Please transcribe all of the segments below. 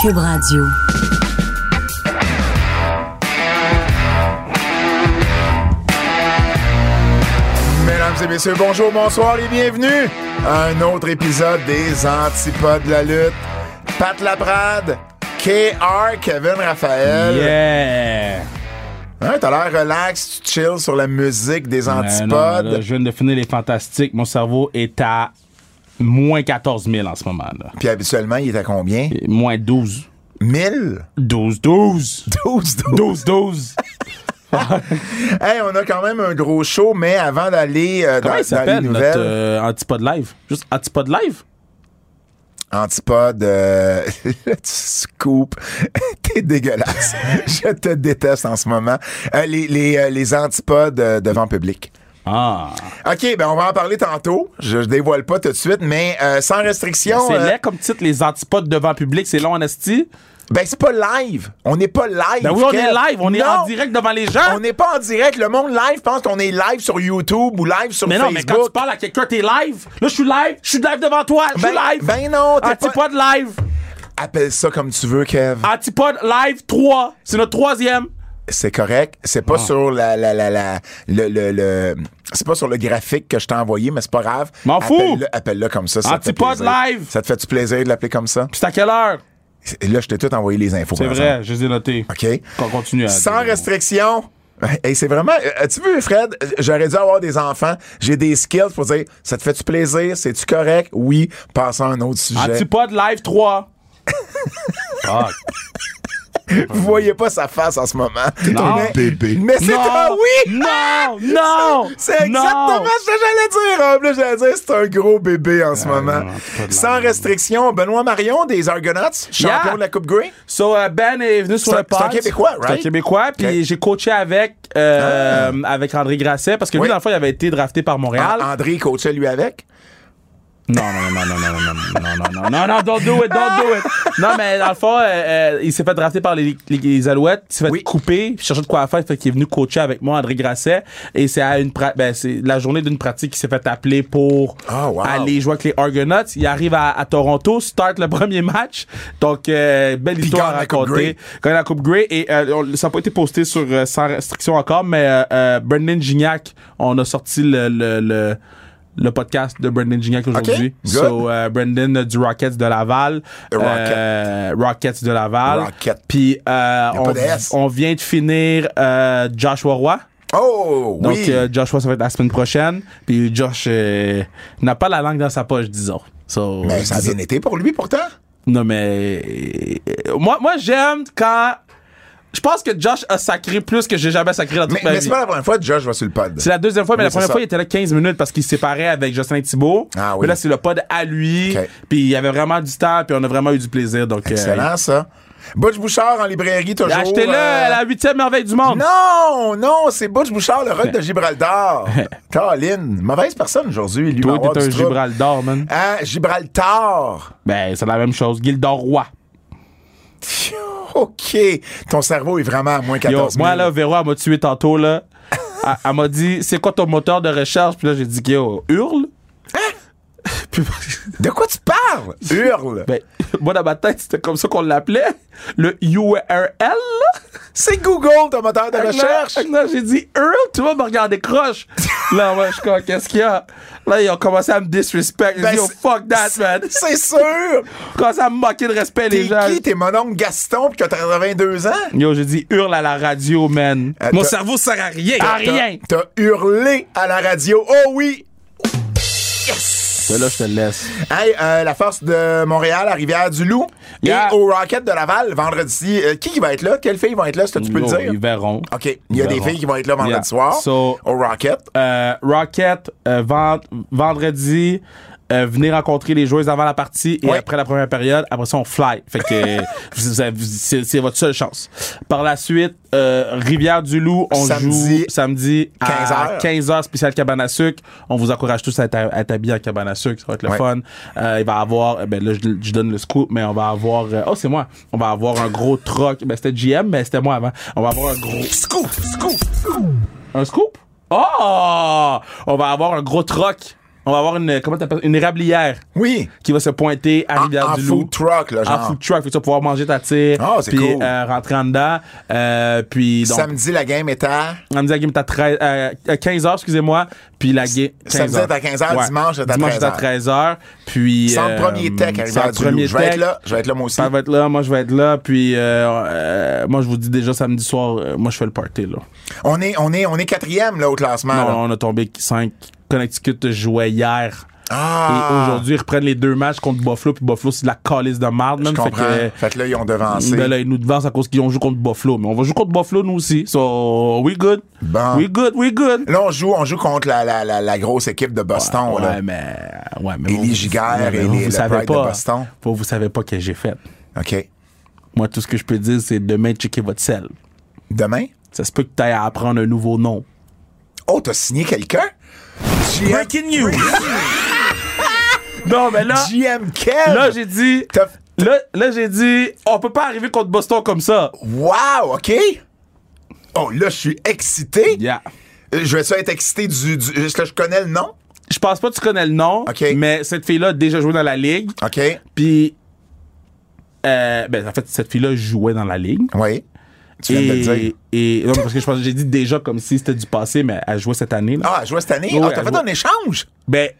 Cube Radio. Mesdames et messieurs, bonjour, bonsoir et bienvenue à un autre épisode des Antipodes de la lutte. Pat Laprade, KR, Kevin Raphaël. Yeah! Hein, T'as l'air relax, tu chill sur la musique des Euh, non, Antipodes. là, je viens de finir les fantastiques. Mon cerveau est à moins 14 000 en ce moment. Là. Puis habituellement, il est à combien? Et Moins 12. 1000? 12, 12. 12, 12. 12, 12. Hey, on a quand même un gros show, mais avant d'aller euh, dans, dans les nouvelles, notre euh, Antipode Live? Juste Antipode Live? Antipode, euh, tu scoop, t'es dégueulasse. Je te déteste en ce moment. Les, les, les antipodes devant public. Ah. OK, ben on va en parler tantôt. Je, je dévoile pas tout de suite, mais euh, sans restriction. C'est euh, laid comme titre, les Antipodes devant public. C'est long en esti. ben c'est pas live. On n'est pas live. Ben oui, on est live. On est en direct devant les gens. On n'est pas en direct. Le monde live pense qu'on est live sur YouTube ou live sur Mais non, mais quand Facebook. tu parles à quelqu'un, t'es live. Là, je suis live. Je suis live devant toi. Je suis Ben- live. ben non, t'es Antipode live. Appelle ça comme tu veux, Kev. Antipode live 3. C'est notre troisième. C'est correct. C'est Ah. pas sur la, la, la, la- le, le, le- c'est pas sur le graphique que je t'ai envoyé, mais c'est pas grave. M'en fous. Appelle-le, comme ça. ça te fait Antipode plaisir. live. Ça te fait-tu plaisir de l'appeler comme ça? Puis c'est à quelle heure? Là, je t'ai tout envoyé les infos. C'est vrai, je les ai notés. OK. On continue à Sans restriction. Hey, c'est vraiment. euh, As-tu vu, Fred? J'aurais dû avoir des enfants. J'ai des skills pour dire ça te fait-tu plaisir? C'est-tu correct? Oui. Passons à un autre sujet. Antipode live 3. Fuck. Vous voyez pas sa face en ce moment. Non. Mais, Bébé. mais c'est un oui! Non! Non! C'est exactement Non. ce que j'allais dire. En plus, j'allais dire c'est un gros bébé en ce moment. non, pas de Sans restriction, Benoît Marion des Argonauts, champion Yeah. de la Coupe Grey. So, euh, Ben est venu sur le un- c'est un pod. Québécois, C'est un right? Québécois, puis j'ai coaché avec, euh, avec André Grasset, parce que Oui. lui, dans le fond, il avait été drafté par Montréal. An- André coachait lui avec? Non, non, non, non, non, non, non, non, non, non, non, non, don't do it, don't do it. Non, mais dans le fond, euh, euh, il s'est fait drafter par les, les, les Alouettes, il s'est fait Oui. couper, puis cherchait de quoi faire, fait qu'il est venu coacher avec moi, André Grasset, et c'est à une ben, c'est la journée d'une pratique qui s'est fait appeler pour Ah, wow. aller jouer avec les Argonauts. Il arrive à, à Toronto, start le premier match, donc euh, belle Puis histoire à raconter. Gagne la Coupe Grey, et euh, ça n'a pas été posté sur euh, sans restriction encore, mais euh, euh, Brendan Gignac, on a sorti le, le, le le podcast de Brendan Gignac aujourd'hui. good. So, euh, Brendan euh, du Rockets de Laval. Rocket. Euh, Rockets de Laval. Rocket. Puis, euh, on, on vient de finir Joshua Roy. Oh, Donc, oui. euh, Joshua, ça va être la semaine prochaine. Puis, Josh euh, n'a pas la langue dans sa poche, disons. So, Mais ça a bien été pour lui, pourtant. Non, mais. moi, moi j'aime quand. Je pense que Josh a sacré plus que j'ai jamais sacré dans toute Mais, ma mais vie. c'est pas la première fois que Josh va sur le pod. C'est la deuxième fois, mais Oui, la première fois, il était là 15 minutes parce qu'il se séparait avec Jocelyn Thibault. Ah oui. Mais là, c'est le pod à lui. Ok. Puis il y avait vraiment du temps, puis on a vraiment eu du plaisir. Donc, euh, Excellent, ça. Butch Bouchard en librairie, toujours. Achetez-le euh, à la huitième merveille du monde. Non, non, c'est Butch Bouchard, le rock de Gibraltar. Colin, mauvaise personne aujourd'hui, lui. Toi, t'es un. Gibraltar, man. Hein, Gibraltar. Ben, c'est la même chose. Gildor Roy. OK. Ton cerveau est vraiment à moins Yo, 14 000. moi, là, Véro, elle m'a tué tantôt, là. elle elle m'a dit, c'est quoi ton moteur de recherche? Puis là, j'ai dit, yo, hurle. Puis, De quoi tu parles? Hurle. ben, moi, dans ma tête, c'était comme ça qu'on l'appelait. Le URL. C'est Google, ton moteur de recherche. là, j'ai dit Earl, tu vas me regarder croche. là, moi, je suis comme, qu'est-ce qu'il y a? Là, ils ont commencé à me disrespect. J'ai Ben, dit, c'est- fuck that, man. C'est sûr. Ils ont commencé à me moquer de respect, T'es les gens. qui? T'es mon oncle Gaston, pis que t'as 82 ans? Yo, j'ai dit hurle à la radio, man. Euh, Mon cerveau sert à rien. À rien. T'as hurlé à la radio. Oh oui! Ben là, je te laisse. Hey, euh, la force de Montréal à Rivière-du-Loup Yeah. et au Rocket de Laval vendredi. Euh, qui qui va être là? Quelles filles vont être là? Que tu peux le dire? Ils verront. OK. Il y a des filles qui vont être là vendredi Yeah. soir So- au Rocket. Euh, Rocket, euh, vend- vendredi, euh, venez rencontrer les joueuses avant la partie et Ouais. après la première période. Après ça, on fly. Fait que c'est c'est votre seule chance. Par la suite, euh, Rivière-du-Loup, on Samedi, joue samedi 15 à heures. 15h, spécial cabane à sucre. On vous encourage tous à être, à être habillés en cabane à sucre. Ça va être le Ouais. fun. Euh, il va y avoir, euh, ben là, je, je donne le scoop, mais on va avoir, euh, oh, c'est moi. On va avoir un gros troc. Ben, c'était GM, mais c'était moi avant. On va avoir un gros Scoop! Scoop! un scoop? Oh! On va avoir un gros troc. On va avoir une, comment t'appelles, une érablière Oui. qui va se pointer à En, en Rivière-du-Loup. food truck, là, En genre. food truck, fait que tu vas pouvoir manger ta tire, Ah, c'est puis cool. euh, rentrer en dedans, euh, puis donc Samedi, la game est à. samedi la game est à 13, euh, à 15h, excusez-moi, puis la game Samedi est à 15h, dimanche est à dimanche est à 13h, puis euh, premier tech à Rivière-du-Loup. premier Je vais être là. Je vais être là, moi aussi. Ça va être là, moi je vais être là, puis euh, euh, moi je vous dis déjà samedi soir, euh, moi je fais le party là. On est, on est, on est quatrième, là, au classement. Non, là. on a tombé 5. Connecticut jouait hier. Ah. Et aujourd'hui, ils reprennent les deux matchs contre Buffalo, puis Buffalo, c'est de la calice de marde, Je. Fait que, Fait que là, ils ont devancé. ben là, ils nous devancent à cause qu'ils ont joué contre Buffalo. Mais on va jouer contre Buffalo, nous aussi. So, we good. Bon. We good, we good. Là, on joue, on joue contre la, la, la, la grosse équipe de Boston. ouais, là. mais. Ouais, mais ouais, mais et les- vous savez Pride de pas. Boston. Vous, vous savez pas que j'ai fait. OK. Moi, tout ce que je peux dire, c'est demain, checker votre sel. Demain? Ça se peut que tu ailles à apprendre un nouveau nom. Oh, t'as signé quelqu'un? GM, Breaking news! non, mais là, GM Kev! là, j'ai dit. Là, là j'ai dit, on peut pas arriver contre Boston comme ça. Wow, OK. Oh, là, je suis excité. Yeah. Je vais ça être excité du, du. Est-ce que je connais le nom? Je pense pas que tu connais le nom, OK. mais cette fille-là a déjà joué dans la ligue. OK. Puis, euh, ben, en fait, cette fille-là jouait dans la ligue. Oui. Tu viens de le dire. Et, et non, parce que je pense que j'ai dit déjà comme si c'était du passé, mais elle jouait cette année. Là. Ah, elle jouait cette année? Oui, ah, t'as fait jouait. un échange? Ben,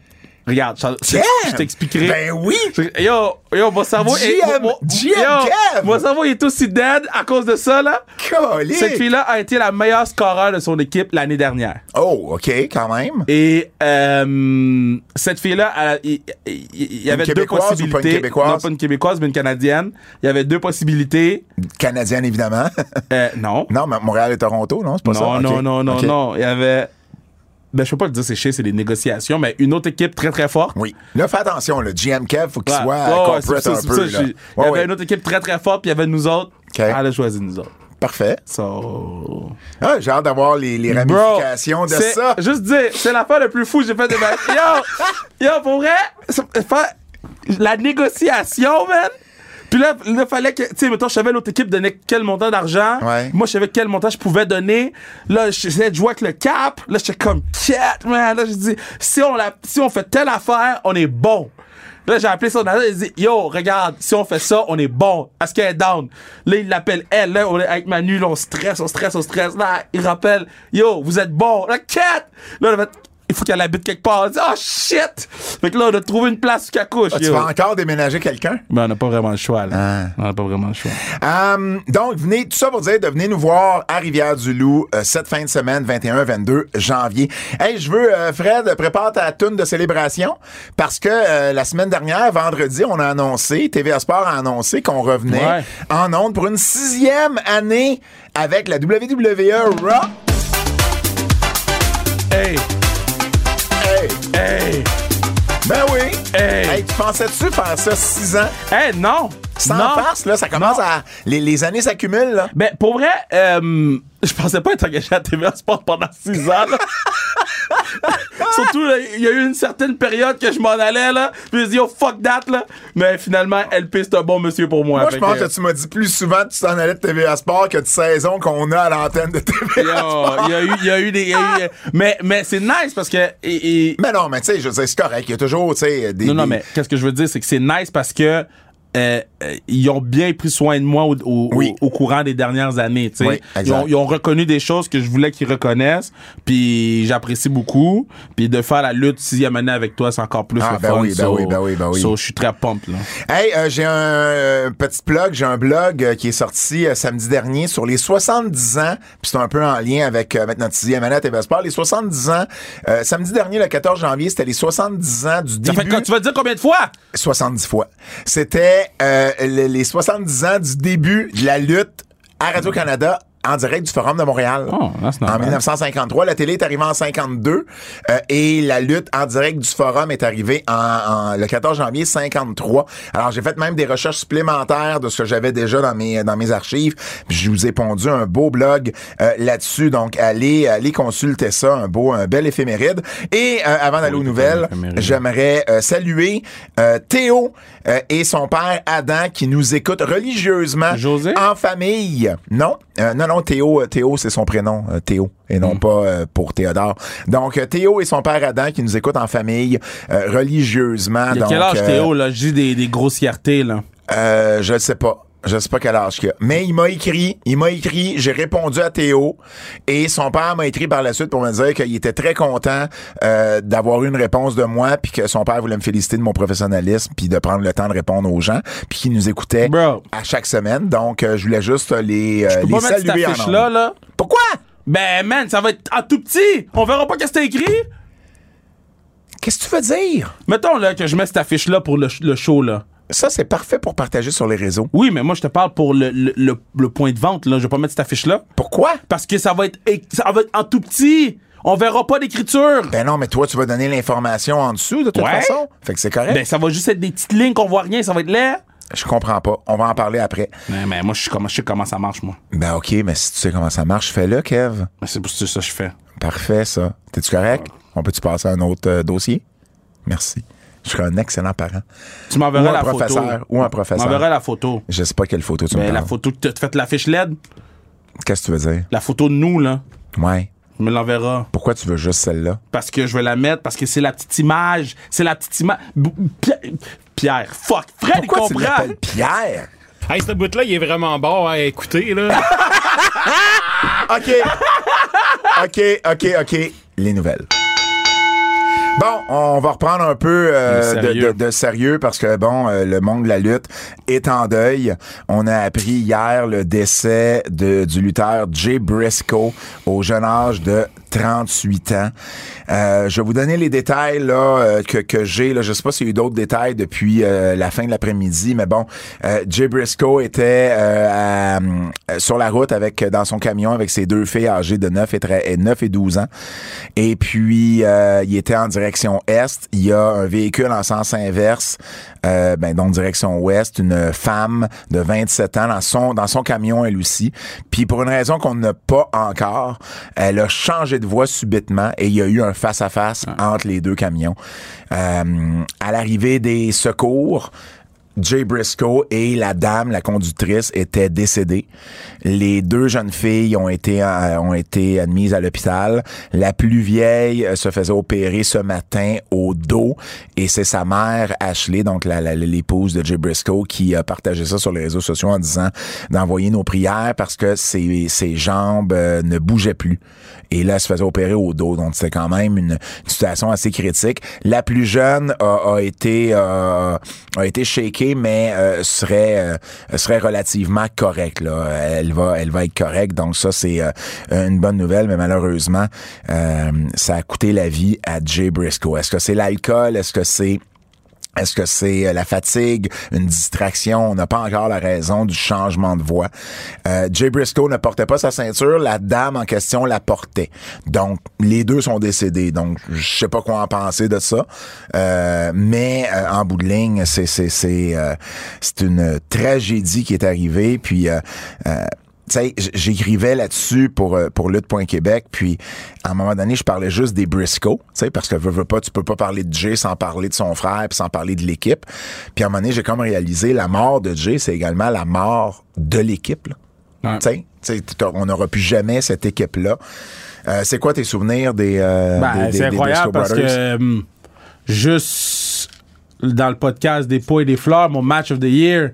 regarde, Charles, je, t'expliquerai. Ben oui! Yo, yo, mon cerveau est. GM, mon- GM yo! Mon cerveau est aussi dead à cause de ça, là. Colique! Cette fille-là a été la meilleure scoreur de son équipe l'année dernière. Oh, OK, quand même. Et euh, cette fille-là, il y avait deux Québécoise ou pas une possibilités. Québécoise? Non, pas une québécoise, mais une canadienne. Il y avait deux possibilités. Canadienne, évidemment. Euh, non. non, mais Montréal et Toronto, non? C'est pas ça? Non, OK. non, non, non, OK. non. Il y avait. Ben, je peux pas le dire, c'est chier, c'est des négociations, mais une autre équipe très, très forte. Oui. Là, fais attention, le GM Kev, faut qu'il Ouais. soit euh, ouais, corporate ça, un peu. ça, là. Il y avait ouais. une autre équipe très, très forte, puis il y avait nous autres. OK. Elle a choisi nous autres. Parfait. So. Ah, j'ai hâte d'avoir les, les Bro, ramifications de ça. Juste dire, c'est l'affaire le plus fou que j'ai fait de ma vie. Yo, yo, pour vrai, la négociation, man. Puis là, il fallait que, tu sais, mettons, je savais l'autre équipe donnait quel montant d'argent. Ouais. Moi, je savais quel montant je pouvais donner. Là, j'essayais de jouer avec le cap. Là, j'étais comme, cat, man. Là, j'ai dit, si on, la, si on fait telle affaire, on est bon. Là, j'ai appelé son agent, il dit, yo, regarde, si on fait ça, on est bon. Est-ce qu'elle est down? Là, il l'appelle elle. Là, on est avec Manu, là, on stresse, on stresse, on stresse. Là, il rappelle, yo, vous êtes bon. Là, cat! Là, on a fait, il faut qu'elle habite quelque part. Dit, oh shit! Fait que là, on a trouvé une place où qu'elle couche. Ah, tu vas encore déménager quelqu'un? Mais on n'a pas vraiment le choix, là. Ah. On n'a pas vraiment le choix. Euh, donc, venez, tout ça pour dire de venir nous voir à Rivière-du-Loup euh, cette fin de semaine, 21-22 janvier. Hey, je veux, euh, Fred, prépare ta toune de célébration parce que euh, la semaine dernière, vendredi, on a annoncé, TVA Sport a annoncé qu'on revenait Ouais. en ondes pour une sixième année avec la WWE Raw. Hey! Hey, Hey! ben oui. Hey! Hey, tu pensais-tu faire ça six ans? Hey, non! Sans non! farce, là, ça commence Non. à... Les, les années s'accumulent, là. Ben, pour vrai, euh, je pensais pas être engagé à TVA Sport pendant six ans, là. Surtout, il y a eu une certaine période que je m'en allais, là. Puis je dis, oh, fuck that, là. Mais finalement, LP, c'est un bon monsieur pour moi. Moi, je pense que- que tu m'as dit plus souvent que tu t'en allais de TVA Sport que de saison qu'on a à l'antenne de TVA Yo, Sport. il y a eu, il y a eu des. il y a eu- mais mais c'est nice parce que. et- et- Mais non, mais tu sais, je veux dire, c'est correct. Il y a toujours, tu sais, des. non, non, mais qu'est-ce que je veux dire, c'est que c'est nice parce que. euh, ils ont bien pris soin de moi au, au- Oui. au- au courant des dernières années. tu sais. Oui, ils, ont, ils ont reconnu des choses que je voulais qu'ils reconnaissent, puis j'apprécie beaucoup. Puis de faire la lutte sixième année avec toi, c'est encore plus Ah, le ben fun. oui, ben so- oui, ben oui, ben oui. so, je suis très pump là. Hey, euh, j'ai un euh, petit blog, j'ai un blog euh, qui est sorti euh, samedi dernier sur les 70 ans, puis c'est un peu en lien avec, euh, notre sixième année à Sport. Les 70 ans, euh, samedi dernier, le 14 janvier, c'était les 70 ans du Ça début. fait quoi, tu vas dire combien de fois? 70 fois. C'était euh, les 70 ans du début de la lutte à Radio-Canada en direct du Forum de Montréal. Oh, en bad. 1953. La télé est arrivée en 52 euh, et la lutte en direct du Forum est arrivée en, en- le 14 janvier 53. Alors, j'ai fait même des recherches supplémentaires de ce que j'avais déjà dans mes dans mes archives. Puis je vous ai pondu un beau blog euh, là-dessus. Donc, allez, allez consulter ça. Un beau, un bel éphéméride. Et euh, avant d'aller aux nouvelles, j'aimerais euh, saluer euh, Théo euh, et son père Adam qui nous écoutent religieusement José? en famille. Non, non, non, Théo, euh, Théo, c'est son prénom, euh, Théo, et Mm. non pas euh, pour Théodore. Donc, Théo et son père Adam qui nous écoutent en famille, religieusement. Il y a donc, quel âge, Théo, là? Je dis des, des grossièretés, là. euh, je ne sais pas. Je sais pas quel âge qu'il a. Mais il m'a écrit, il m'a écrit, j'ai répondu à Théo et son père m'a écrit par la suite pour me dire qu'il était très content euh, d'avoir eu une réponse de moi puis que son père voulait me féliciter de mon professionnalisme puis de prendre le temps de répondre aux gens puis qu'il nous écoutait Bro. à chaque semaine. Donc euh, je voulais juste les euh, Je peux les pas mettre cette saluer en affiche-là, ondes. là. Pourquoi? Ben, man, ça va être en tout petit. On verra pas qu'est-ce que t'as écrit. Qu'est-ce que tu veux dire? Mettons, là, que je mets cette affiche-là pour le, le show, là. Ça c'est parfait pour partager sur les réseaux. Oui, mais moi, je te parle pour le, le, le- le point de vente, là. Je vais pas mettre cette affiche-là. Pourquoi? Parce que ça va être, ça va être en tout petit. On verra pas d'écriture. Ben non, mais toi tu vas donner l'information en dessous de toute Ouais. façon. Fait que c'est correct. Ben, ça va juste être des petites lignes qu'on voit rien. Ça va être laid. Je comprends pas. On va en parler après. Mais, mais moi, je sais comment, je sais comment ça marche, moi. Ben OK, mais si tu sais comment ça marche, fais-le, Kev. Mais C'est pour ça que je fais. Parfait, ça. T'es-tu correct? On peut-tu passer à un autre euh, dossier? Merci. Je serais un excellent parent. Tu m'enverras la professeur, photo. ou un professeur. Tu m'enverras la photo. Je sais pas quelle photo tu me Ben, la photo que t'as fait l'affiche LED. Qu'est-ce que tu veux dire? La photo de nous, là. Ouais. Tu me l'enverras. Pourquoi tu veux juste celle-là? Parce que je vais la mettre, parce que c'est la petite image. C'est la petite image. Pierre, fuck. Fred, il Pourquoi tu comprend. Pierre? Hey, ce bout-là, il est vraiment bon à écouter, là. OK. OK, OK, OK. Les nouvelles. Bon, on va reprendre un peu euh, de sérieux parce que bon, euh, le monde de la lutte est en deuil. On a appris hier le décès de, du lutteur Jay Briscoe au jeune âge de 38 ans. Euh, je vais vous donner les détails là euh, que, que j'ai. Je sais pas s'il y a eu d'autres détails depuis euh, la fin de l'après-midi, mais bon, euh, Jay Briscoe était euh, à, euh, sur la route avec dans son camion avec ses deux filles âgées de 9 et, tre- et 9 et 12 ans. Et puis il était en direction est. Il y a un véhicule en sens inverse, euh, ben donc direction ouest, une femme de 27 ans dans son dans son camion elle aussi. Puis pour une raison qu'on n'a pas encore, elle a changé de voie subitement et il y a eu un face à face entre les deux camions. Euh, à l'arrivée des secours. Jay Briscoe et la dame, la conductrice, étaient décédés. Les deux jeunes filles ont été euh, ont été admises à l'hôpital. La plus vieille euh, se faisait opérer ce matin au dos et c'est sa mère Ashley, donc l'épouse de Jay Briscoe, qui a partagé ça sur les réseaux sociaux en disant d'envoyer nos prières parce que ses, ses jambes euh, ne bougeaient plus. Et là, elle se faisait opérer au dos, donc c'était quand même une, situation assez critique. La plus jeune a, été euh, a été shakée, mais euh, serait euh, serait relativement correcte. Elle va elle va être correcte. Donc ça c'est euh, une bonne nouvelle, mais malheureusement, euh, ça a coûté la vie à Jay Briscoe. Est-ce que c'est l'alcool? Est-ce que c'est est-ce que c'est euh, la fatigue, une distraction? On n'a pas encore la raison du changement de voix. Euh, Jay Briscoe ne portait pas sa ceinture, la dame en question la portait. Donc, les deux sont décédés. Donc, je sais pas quoi en penser de ça. Euh, mais en bout de ligne, c'est c'est une tragédie qui est arrivée. Puis sais, j'écrivais là-dessus pour euh, pour lutte.québec, puis à un moment donné, je parlais juste des Briscoe, tu sais, parce que veux, veux pas, tu peux pas parler de Jay sans parler de son frère, puis sans parler de l'équipe. Puis à un moment donné, j'ai comme réalisé la mort de Jay, c'est également la mort de l'équipe. là. Ouais. Tu sais, on n'aura plus jamais cette équipe-là. Euh, c'est quoi tes souvenirs des, euh, Ben, des, des- c'est incroyable parce que hum, juste dans le podcast des pots et des fleurs, mon match of the year,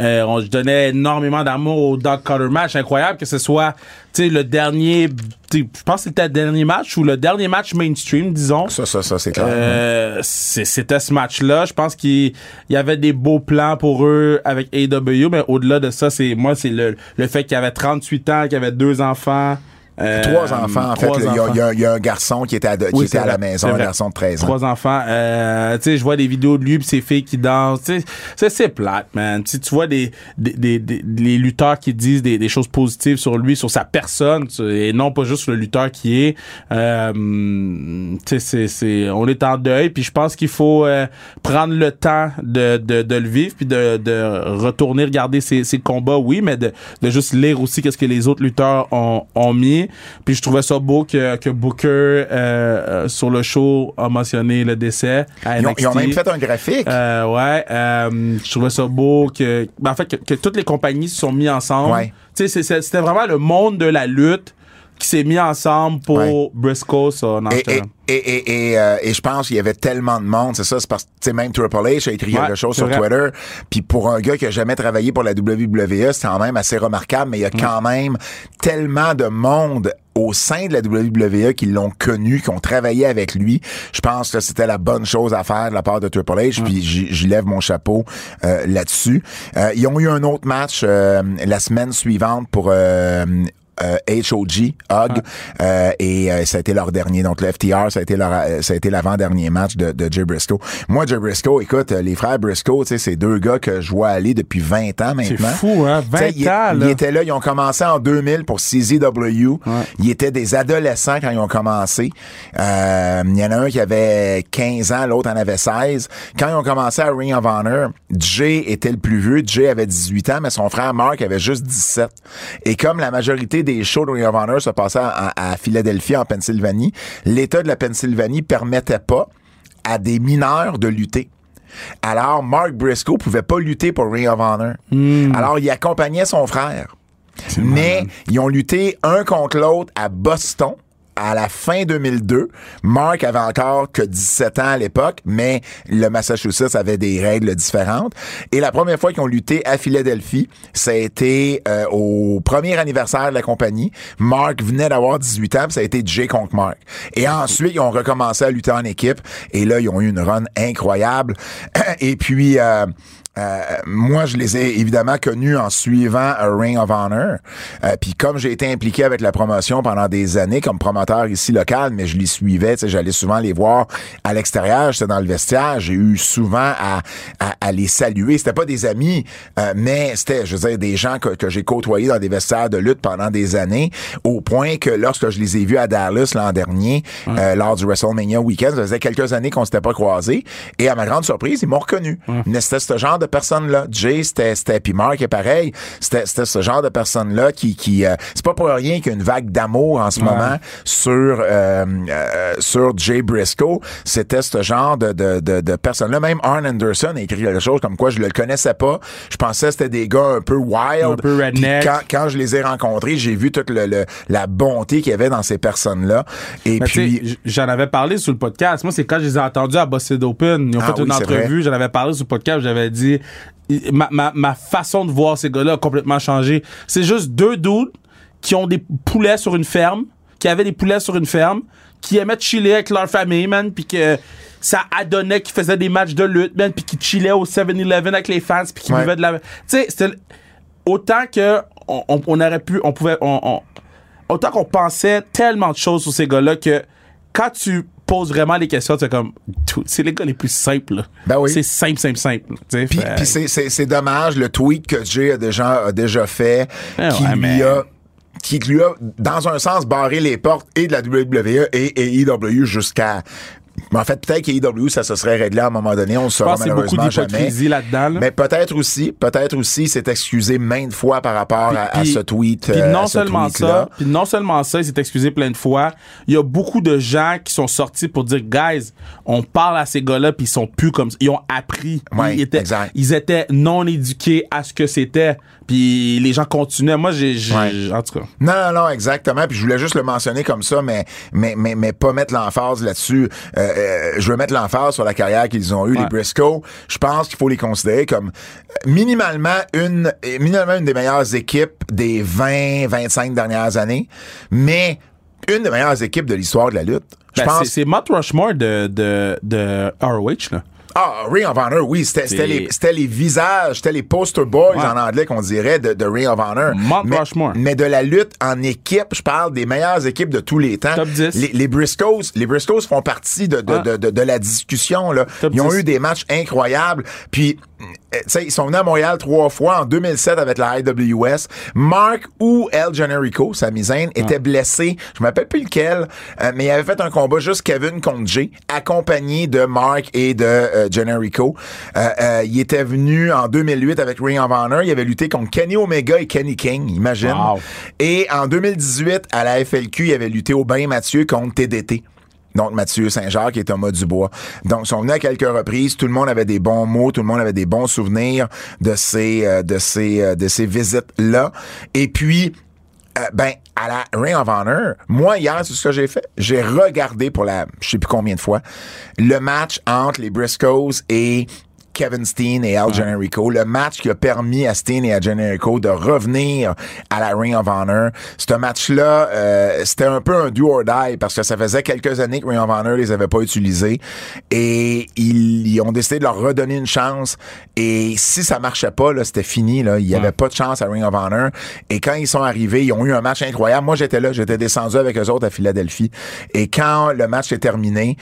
euh, on, je donnais énormément d'amour au Doug Cutter match. Incroyable que ce soit tu sais, le dernier, je pense que c'était le dernier match ou le dernier match mainstream, disons. Ça, ça, ça, c'est clair. Euh, c'était ce match-là. Je pense qu'il il y avait des beaux plans pour eux avec AW, mais au-delà de ça, c'est moi, c'est le, le fait qu'il avait 38 ans, qu'il avait deux enfants. Euh, Trois enfants, en fait. trois. Il y y, y a un garçon qui était à, qui Oui, était à la maison, un garçon de 13 ans. Trois enfants. Euh, tu sais, je vois des vidéos de lui pis ses filles qui dansent. Tu sais, c'est plate, man. Tu sais, tu vois des, des, des, des- les lutteurs qui disent des, des choses positives sur lui, sur sa personne, et non pas juste sur le lutteur qui est. Euh, tu sais, c'est, c'est, on est en deuil, puis je pense qu'il faut euh, prendre le temps de, de, de le vivre, puis de, de retourner regarder ses, ses combats, oui, mais de, de juste lire aussi qu'est-ce que les autres lutteurs ont, ont mis. Puis je trouvais ça beau que, que Booker, euh, euh, sur le show, a mentionné le décès à Ils ont, NXT. ils ont même fait un graphique. Euh, ouais, euh, je trouvais ça beau que, ben, en fait, que, que toutes les compagnies se sont mis ensemble. Ouais. Tu sais, c'était vraiment le monde de la lutte qui s'est mis ensemble pour Ouais. Briscoe, ça. Non, Et, et, et, et, euh, et je pense qu'il y avait tellement de monde, c'est ça, c'est parce que, tu sais, même Triple H a écrit Ouais, quelque chose sur vrai. Twitter, puis pour un gars qui a jamais travaillé pour la WWE, c'est quand même assez remarquable, mais il y a quand même tellement de monde au sein de la WWE qui l'ont connu, qui ont travaillé avec lui. Je pense que c'était la bonne chose à faire de la part de Triple H, puis j'y lève mon chapeau euh, là-dessus. Euh, ils ont eu un autre match euh, la semaine suivante pour euh, HOG, Hug, euh, et euh, ça a été leur dernier. Donc le FTR, ça a été leur, euh, ça a été l'avant-dernier match de, de Jay Briscoe. Moi, Jay Briscoe, écoute, euh, les frères Briscoe, tu sais, c'est deux gars que je vois aller depuis 20 ans C'est maintenant. fou, hein? Tu sais, 20 ils- ans, Ils étaient là, ils ont commencé en 2000 pour CZW. Ils étaient des adolescents quand ils ont commencé. Euh, Il y en a un qui avait 15 ans, l'autre en avait 16. Quand ils ont commencé à Ring of Honor, Jay était le plus vieux. Jay avait 18 ans, mais son frère Mark avait juste 17. Et comme la majorité des shows de Ring of Honor se passaient à, à Philadelphie, en Pennsylvanie, l'État de la Pennsylvanie permettait pas à des mineurs de lutter. Alors, Mark Briscoe pouvait pas lutter pour Ring of Honor. Alors, il accompagnait son frère. Mais ils ont lutté un contre l'autre à Boston à la fin 2002. Mark avait encore que 17 ans à l'époque, mais le Massachusetts avait des règles différentes. Et la première fois qu'ils ont lutté à Philadelphie, ça a été euh, au premier anniversaire de la compagnie. Mark venait d'avoir 18 ans, puis ça a été Jay contre Mark. Et ensuite, ils ont recommencé à lutter en équipe. Et là, ils ont eu une run incroyable. Et puis... euh, euh, moi, je les ai évidemment connus en suivant un Ring of Honor. Euh, Puis comme j'ai été impliqué avec la promotion pendant des années comme promoteur ici local, mais je les suivais, j'allais souvent les voir à l'extérieur, j'étais dans le vestiaire, j'ai eu souvent à, à, à les saluer. C'était pas des amis, euh, mais c'était, je veux dire, des gens que, que j'ai côtoyés dans des vestiaires de lutte pendant des années, au point que lorsque je les ai vus à Dallas l'an dernier, euh, lors du WrestleMania Weekend, ça faisait quelques années qu'on s'était pas croisés, et à ma grande surprise, ils m'ont reconnu. Mais c'était ce genre de personne-là. Jay, c'était, puis Mark est pareil. C'était, ce genre de personne-là qui, qui, euh, c'est pas pour rien qu'il y a une vague d'amour en ce moment sur, euh, euh, sur Jay Briscoe. C'était ce genre de, de, de, de personne-là. Même Arn Anderson a écrit quelque chose comme quoi je le connaissais pas. Je pensais que c'était des gars un peu wild. Un peu redneck. Quand, quand je les ai rencontrés, j'ai vu toute le, le- la bonté qu'il y avait dans ces personnes-là. Et Mais puis, j'en avais parlé sur le podcast. Moi, c'est quand je les ai entendus à Busted Open. Ils ont Ah fait une oui, entrevue. J'en avais parlé sur le podcast. J'avais dit, ma, ma, ma façon de voir ces gars-là a complètement changé. C'est juste deux dudes qui ont des poulets sur une ferme, qui avaient des poulets sur une ferme, qui aimaient chiller avec leur famille, man, puis que ça adonnait qu'ils faisaient des matchs de lutte, man, puis qui chillaient au 7-Eleven avec les fans, puis qui Ouais. buvaient de la... Tu sais, c'était autant que on, on- on aurait pu, on pouvait, on- autant qu'on pensait tellement de choses sur ces gars-là que quand tu poses vraiment les questions, c'est comme, c'est les gars les plus simples. là. Ben oui. C'est simple, simple, simple. Puis, puis c'est, dommage, le tweet que Jay a déjà, a déjà fait, Ah qui ouais, lui mais- a qui lui a, dans un sens, barré les portes et de la WWE et, et EW jusqu'à... Mais en fait, peut-être qu'EW, ça se serait réglé à un moment donné. On ne je saura malheureusement jamais. là-dedans. là. Mais peut-être aussi, peut-être aussi, s'est excusé maintes fois par rapport à, ce tweet. Puis euh, non ce seulement ça, puis non seulement ça, il s'est excusé plein de fois. Il y a beaucoup de gens qui sont sortis pour dire, guys, on parle à ces gars-là puis ils sont plus comme ça. Ils ont appris. Ouais, ils, étaient, exact. ils étaient non éduqués à ce que c'était. Puis les gens continuaient. Moi, j'ai, j'ai- Ouais. en tout cas. Non, non, non, exactement. Puis je voulais juste le mentionner comme ça, mais mais mais, mais pas mettre l'emphase là-dessus. Euh, euh, je veux mettre l'emphase sur la carrière qu'ils ont eue, les. Briscoe. Je pense qu'il faut les considérer comme minimalement une minimalement une des meilleures équipes des 20, 25 dernières années, mais une des meilleures équipes de l'histoire de la lutte. Je Ben, pense. c'est, Mount Rushmore de, de, de ROH, là. Ah, Ring of Honor, oui, c'était les, les visages, c'était les poster boys Ouais. en anglais qu'on dirait de, de Ring of Honor. Mount mais, Rushmore. mais de la lutte en équipe, je parle des meilleures équipes de tous les temps. Top 10. Les, les Briscoes, les Briscoes font partie de, de, de, de, la discussion. Là. Top Ils ont 10. eu des matchs incroyables. Puis ils sont venus à Montréal trois fois en 2007 avec la IWS. Mark ou El Generico, Sami Zayn, était blessé. Je me rappelle plus lequel, euh, mais il avait fait un combat juste Kevin contre Jay, accompagné de Mark et de euh, Generico. Euh, euh, il était venu en 2008 avec Ring of Honor. Il avait lutté contre Kenny Omega et Kenny King, imagine. Wow. Et en 2018, à la FLQ, il avait lutté au Bain Mathieu contre TDT. Donc, Mathieu Saint-Jacques et Thomas Dubois. Donc, ils sont venus à quelques reprises. Tout le monde avait des bons mots. Tout le monde avait des bons souvenirs de ces, euh, de ces, euh, de ces visites-là. Et puis, euh, ben, à la Ring of Honor, moi, hier, c'est ce que j'ai fait. J'ai regardé pour la, je sais plus combien de fois, le match entre les Briscoes et Kevin Steen et Al Generico, le match qui a permis à Steen et à Generico de revenir à la Ring of Honor. Ce match-là, euh, c'était un peu un do or die parce que ça faisait quelques années que Ring of Honor les avait pas utilisés et ils, ils ont décidé de leur redonner une chance. Et si ça marchait pas, là, c'était fini. Là, il y avait pas de chance à Ring of Honor. Et quand ils sont arrivés, ils ont eu un match incroyable. Moi, j'étais là, j'étais descendu avec eux autres à Philadelphie. Et quand le match est terminé,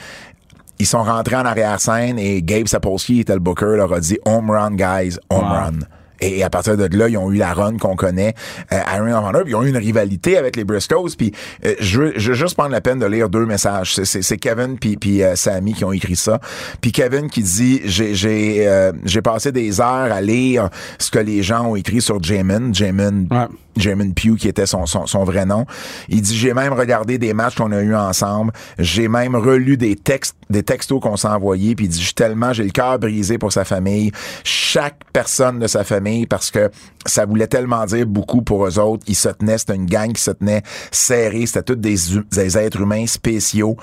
ils sont rentrés en arrière-scène et Gabe Sapolsky était le booker, leur a dit home run, guys, home Wow. run. Et à partir de là, ils ont eu la run qu'on connaît euh, à Ring of Honor, puis ils ont eu une rivalité avec les Briscoes. Puis euh, je, veux, je veux juste prendre la peine de lire deux messages. C'est- Kevin puis puis euh, Sammy qui ont écrit ça. Puis Kevin qui dit j'ai j'ai euh, j'ai passé des heures à lire ce que les gens ont écrit sur Jamin, Jamin Ouais. Jamin Pugh, qui était son, son, son vrai nom. Il dit, j'ai même regardé des matchs qu'on a eu ensemble. J'ai même relu des textes, des textos qu'on s'est envoyés. Puis il dit, tellement, j'ai le cœur brisé pour sa famille. Chaque personne de sa famille, parce que ça voulait tellement dire beaucoup pour eux autres. Ils se tenaient, c'était une gang qui se tenait serrée. C'était tous des, des êtres humains spéciaux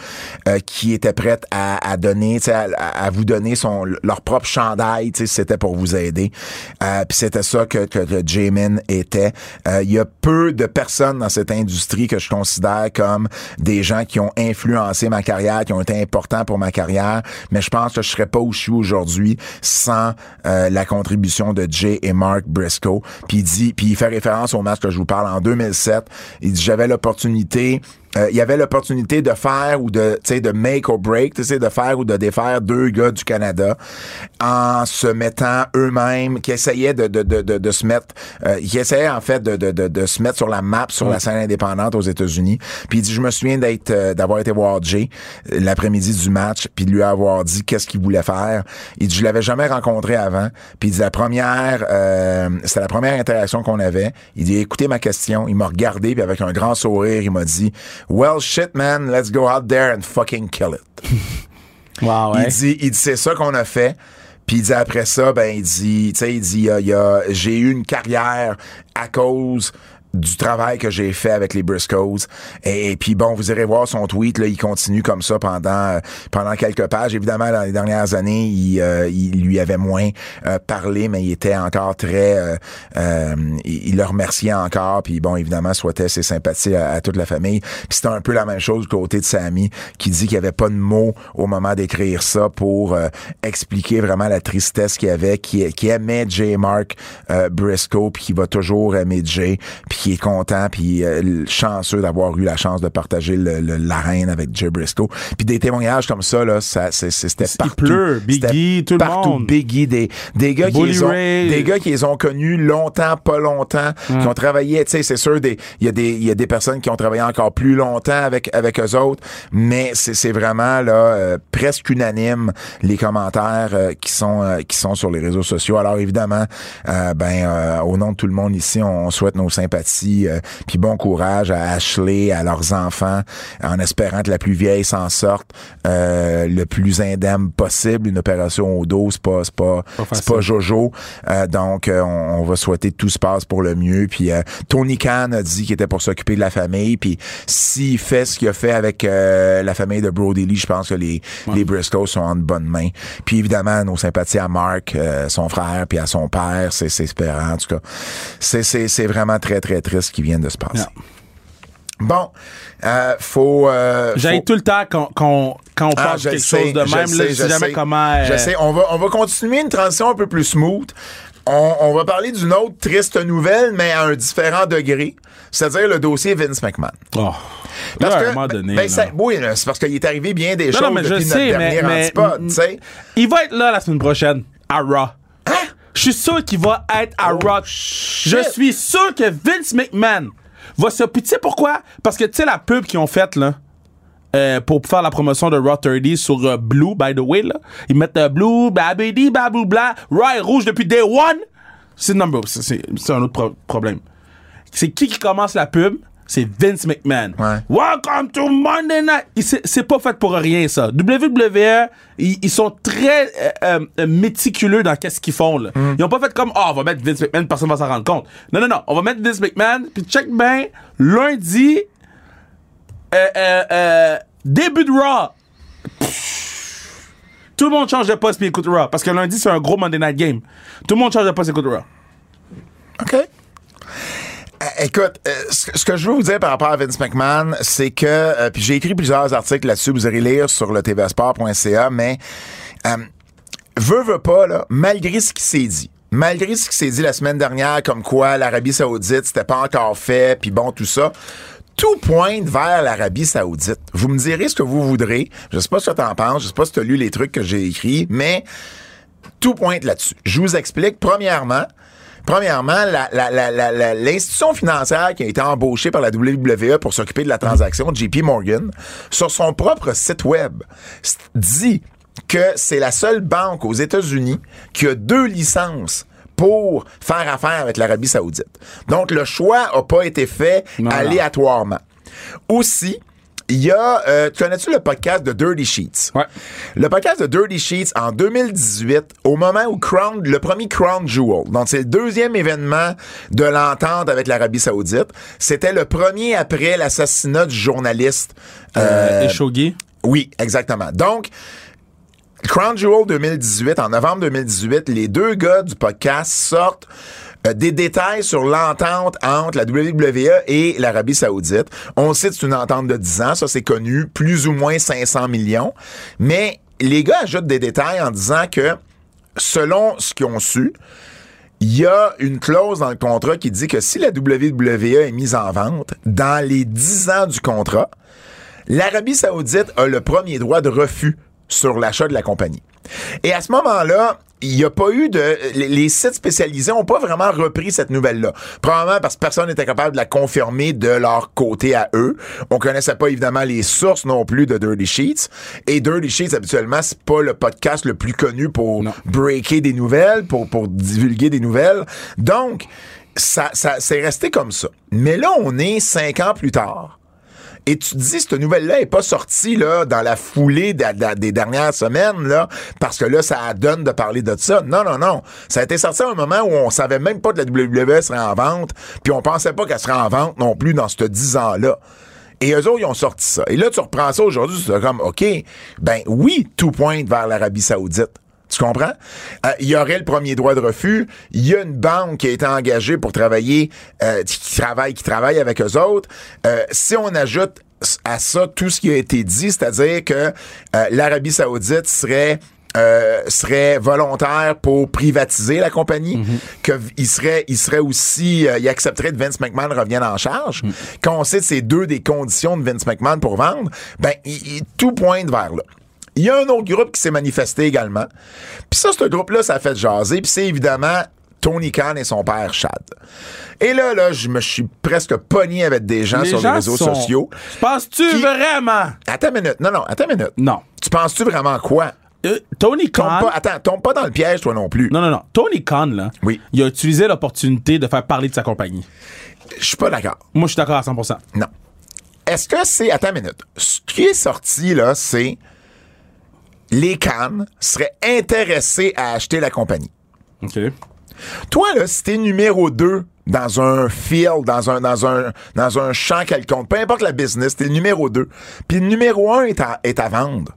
euh, qui étaient prêts à, à donner, à, à- vous donner son, leur propre chandail, si c'était pour vous aider. Euh, Puis c'était ça que, que, que Jamin était. Euh, Il y a peu de personnes dans cette industrie que je considère comme des gens qui ont influencé ma carrière, qui ont été importants pour ma carrière, mais je pense que je serais pas où je suis aujourd'hui sans euh, la contribution de Jay et Mark Briscoe. Puis il dit, puis il fait référence au match que je vous parle en 2007. Il dit j'avais l'opportunité euh, il y avait l'opportunité de faire ou de tu sais de make or break, tu sais de faire ou de défaire deux gars du Canada en se mettant eux-mêmes qui essayaient de de, de, de, de se mettre euh, qui essayaient en fait de, de, de, de se mettre sur la map sur la scène indépendante aux États-Unis. Puis il dit je me souviens d'être euh, d'avoir été voir Jay euh, l'après-midi du match puis de lui avoir dit qu'est-ce qu'il voulait faire. Il dit je l'avais jamais rencontré avant. Puis il dit la première euh, c'était la première interaction qu'on avait. Il dit écoutez ma question, il m'a regardé puis avec un grand sourire, il m'a dit Well shit man, let's go out there and fucking kill it. Wow, Il dit, il dit c'est ça qu'on a fait. Puis il dit après ça, ben il dit, tu sais, il dit, il y a- j'ai eu une carrière à cause du travail que j'ai fait avec les Briscoes. Et, puis bon, vous irez voir son tweet, là, il continue comme ça pendant euh, pendant quelques pages. Évidemment, dans les dernières années, il, euh, il lui avait moins euh, parlé, mais il était encore très... euh, euh, il, il le remerciait encore, puis bon, évidemment, souhaitait ses sympathies à, toute la famille. Puis c'était un peu la même chose du côté de Sammy, qui dit qu'il n'y avait pas de mots au moment d'écrire ça pour expliquer vraiment la tristesse qu'il avait, qui, aimait Jay Mark Briscoe, puis qui va toujours aimer Jay, puis qui est content, puis euh, chanceux d'avoir eu la chance de partager le- le- l'arène avec Jay Briscoe. Puis des témoignages comme ça, là, ça, c'était Il partout. pleut, Biggie, tout le partout. monde. Biggie, des, des gars qui les ont, Ray. des gars qui les ont connus longtemps, pas longtemps, qui ont travaillé, tu sais, c'est sûr, des, il y a des, il y a des personnes qui ont travaillé encore plus longtemps avec, avec eux autres, mais c'est, c'est vraiment, là, euh, presque unanime, les commentaires euh, qui sont, euh, qui sont sur les réseaux sociaux. Alors, évidemment, euh, ben, euh, au nom de tout le monde ici, on, on souhaite nos sympathies, euh, puis bon courage à Ashley, à leurs enfants, en espérant que la plus vieille s'en sorte euh, le plus indemne possible. Une opération au dos, c'est pas, c'est pas, c'est facile. pas Jojo. Euh, donc, on, on va souhaiter que tout se passe pour le mieux. Puis Tony Khan a dit qu'il était pour s'occuper de la famille. Puis s'il fait ce qu'il a fait avec la famille de Brody Lee, je pense que les, les Briscoe sont en de bonnes mains. Puis évidemment, nos sympathies à Mark, son frère, puis à son père, c'est c'est espérant. En tout cas, c'est c'est c'est vraiment très très triste ce qui vient de se passer. Bon, euh, faut. Euh, faut- tout le temps qu'on, qu'on- quand on ah, parle de je quelque sais, chose de je même. sais, là, je je sais jamais sais. comment. euh, Je sais. On va, on va continuer une transition un peu plus smooth. On, on va parler d'une autre triste nouvelle, mais à un différent degré. C'est-à-dire le dossier Vince McMahon. Oh. Parce Là, à un moment donné. ben, ça- oui, c'est parce qu'il est arrivé bien des Non, choses non, mais je depuis sais, notre mais, dernier mais antipode, tu sais. il va être là la semaine prochaine à Raw. Je suis sûr qu'il va être à Rock. Je suis sûr que Vince McMahon va se. Puis tu sais pourquoi? Parce que tu sais la pub qu'ils ont faite, là. euh, pour faire la promotion de Raw 30 sur euh, Blue, by the way, là. Ils mettent euh, Blue, babidi, babou, bla. Raw est rouge depuis day one. C'est number, c'est- un autre pro- problème. C'est qui qui commence la pub? C'est Vince McMahon. Ouais. Welcome to Monday Night. C'est pas fait pour rien, ça. WWE, ils, ils sont très euh, euh, méticuleux dans qu'est-ce qu'ils font. Là. Ils ont pas fait comme, oh, on va mettre Vince McMahon, personne va s'en rendre compte. Non, non, non. On va mettre Vince McMahon, puis check bien, lundi, euh, début de Raw. Tout le monde change de poste puis écoute Raw. Parce que lundi, c'est un gros Monday Night Game. Tout le monde change de poste et écoute Raw. OK. Euh, Écoute, euh, ce que- ce que je veux vous dire par rapport à Vince McMahon, c'est que, euh, puis j'ai écrit plusieurs articles là-dessus, vous irez lire sur le tvsport.ca, mais euh, veut, veut pas, là, malgré ce qui s'est dit, malgré ce qui s'est dit la semaine dernière, comme quoi l'Arabie Saoudite, c'était pas encore fait, puis bon, tout ça, tout pointe vers l'Arabie Saoudite. Vous me direz ce que vous voudrez. Je sais pas ce que t'en penses, je sais pas si t'as lu les trucs que j'ai écrits, mais tout pointe là-dessus. Je vous explique. Premièrement, Premièrement, l'institution financière qui a été embauchée par la WWE pour s'occuper de la transaction, JP Morgan, sur son propre site web, dit que c'est la seule banque aux États-Unis qui a deux licences pour faire affaire avec l'Arabie Saoudite. Donc, le choix n'a pas été fait non. aléatoirement. Aussi, il y a, euh, tu connais-tu le podcast de Dirty Sheets? Ouais. Le podcast de Dirty Sheets en 2018, au moment où Crown, le premier Crown Jewel, donc c'est le deuxième événement de l'entente avec l'Arabie Saoudite, c'était le premier après l'assassinat du journaliste. euh, Shogi. oui, exactement. Donc, Crown Jewel 2018, en novembre 2018, les deux gars du podcast sortent euh, des détails sur l'entente entre la WWE et l'Arabie Saoudite. On c'est une entente de 10 ans, ça c'est connu, plus ou moins 500 millions. Mais les gars ajoutent des détails en disant que, selon ce qu'ils ont su, il y a une clause dans le contrat qui dit que si la WWE est mise en vente, dans les 10 ans du contrat, l'Arabie Saoudite a le premier droit de refus sur l'achat de la compagnie. Et à ce moment-là, il n'y a pas eu de. Les, sites spécialisés n'ont pas vraiment repris cette nouvelle-là. Probablement parce que personne n'était capable de la confirmer de leur côté à eux. On connaissait pas évidemment les sources non plus de Dirty Sheets. Et Dirty Sheets, habituellement, c'est pas le podcast le plus connu pour Non. breaker des nouvelles, pour, pour divulguer des nouvelles. Donc, ça, ça c'est resté comme ça. Mais là, on est cinq ans plus tard. Et tu te dis, cette nouvelle-là est pas sortie là, dans la foulée de- de- des dernières semaines, là, parce que là, ça donne de parler de ça. Non, non, non. Ça a été sorti à un moment où on savait même pas que la WWE serait en vente, puis on pensait pas qu'elle serait en vente non plus dans ce 10 ans-là. Et eux autres, ils ont sorti ça. Et là, tu reprends ça aujourd'hui, tu es comme, OK, ben oui, tout pointe vers l'Arabie Saoudite. Tu comprends? Euh, Il y aurait le premier droit de refus. Il y a une banque qui a été engagée pour travailler, euh, qui travaille, qui travaille avec eux autres. Euh, si on ajoute à ça tout ce qui a été dit, c'est-à-dire que euh, l'Arabie Saoudite serait euh, serait volontaire pour privatiser la compagnie, que il serait, il serait aussi, euh, il accepterait que Vince McMahon revienne en charge. Quand on sait que c'est deux des conditions de Vince McMahon pour vendre, ben il- il- tout pointe vers là. Il y a un autre groupe qui s'est manifesté également. Puis ça, ce groupe-là, ça a fait jaser. Puis c'est évidemment Tony Khan et son père Chad. Et là, là, je me suis presque pogné avec des gens sur les réseaux sont- sociaux. Penses-tu Qui- vraiment? Attends une minute. Non, non, attends une minute. Non. Tu penses-tu vraiment quoi? Euh, Tony Tombe Khan. pas, attends, tombe pas dans le piège, toi non plus. Non, non, non. Tony Khan, là, Oui. il a utilisé l'opportunité de faire parler de sa compagnie. Je suis pas d'accord. Moi, je suis d'accord à 100%. Non. Est-ce que c'est. Attends une minute. Ce qui est sorti, là, c'est. Les Cannes seraient intéressés à acheter la compagnie. OK. Toi, là, si t'es numéro 2 dans un field, dans un, dans un, dans un champ quelconque, peu importe la business, t'es numéro 2, puis le numéro 1 est à, est à vendre,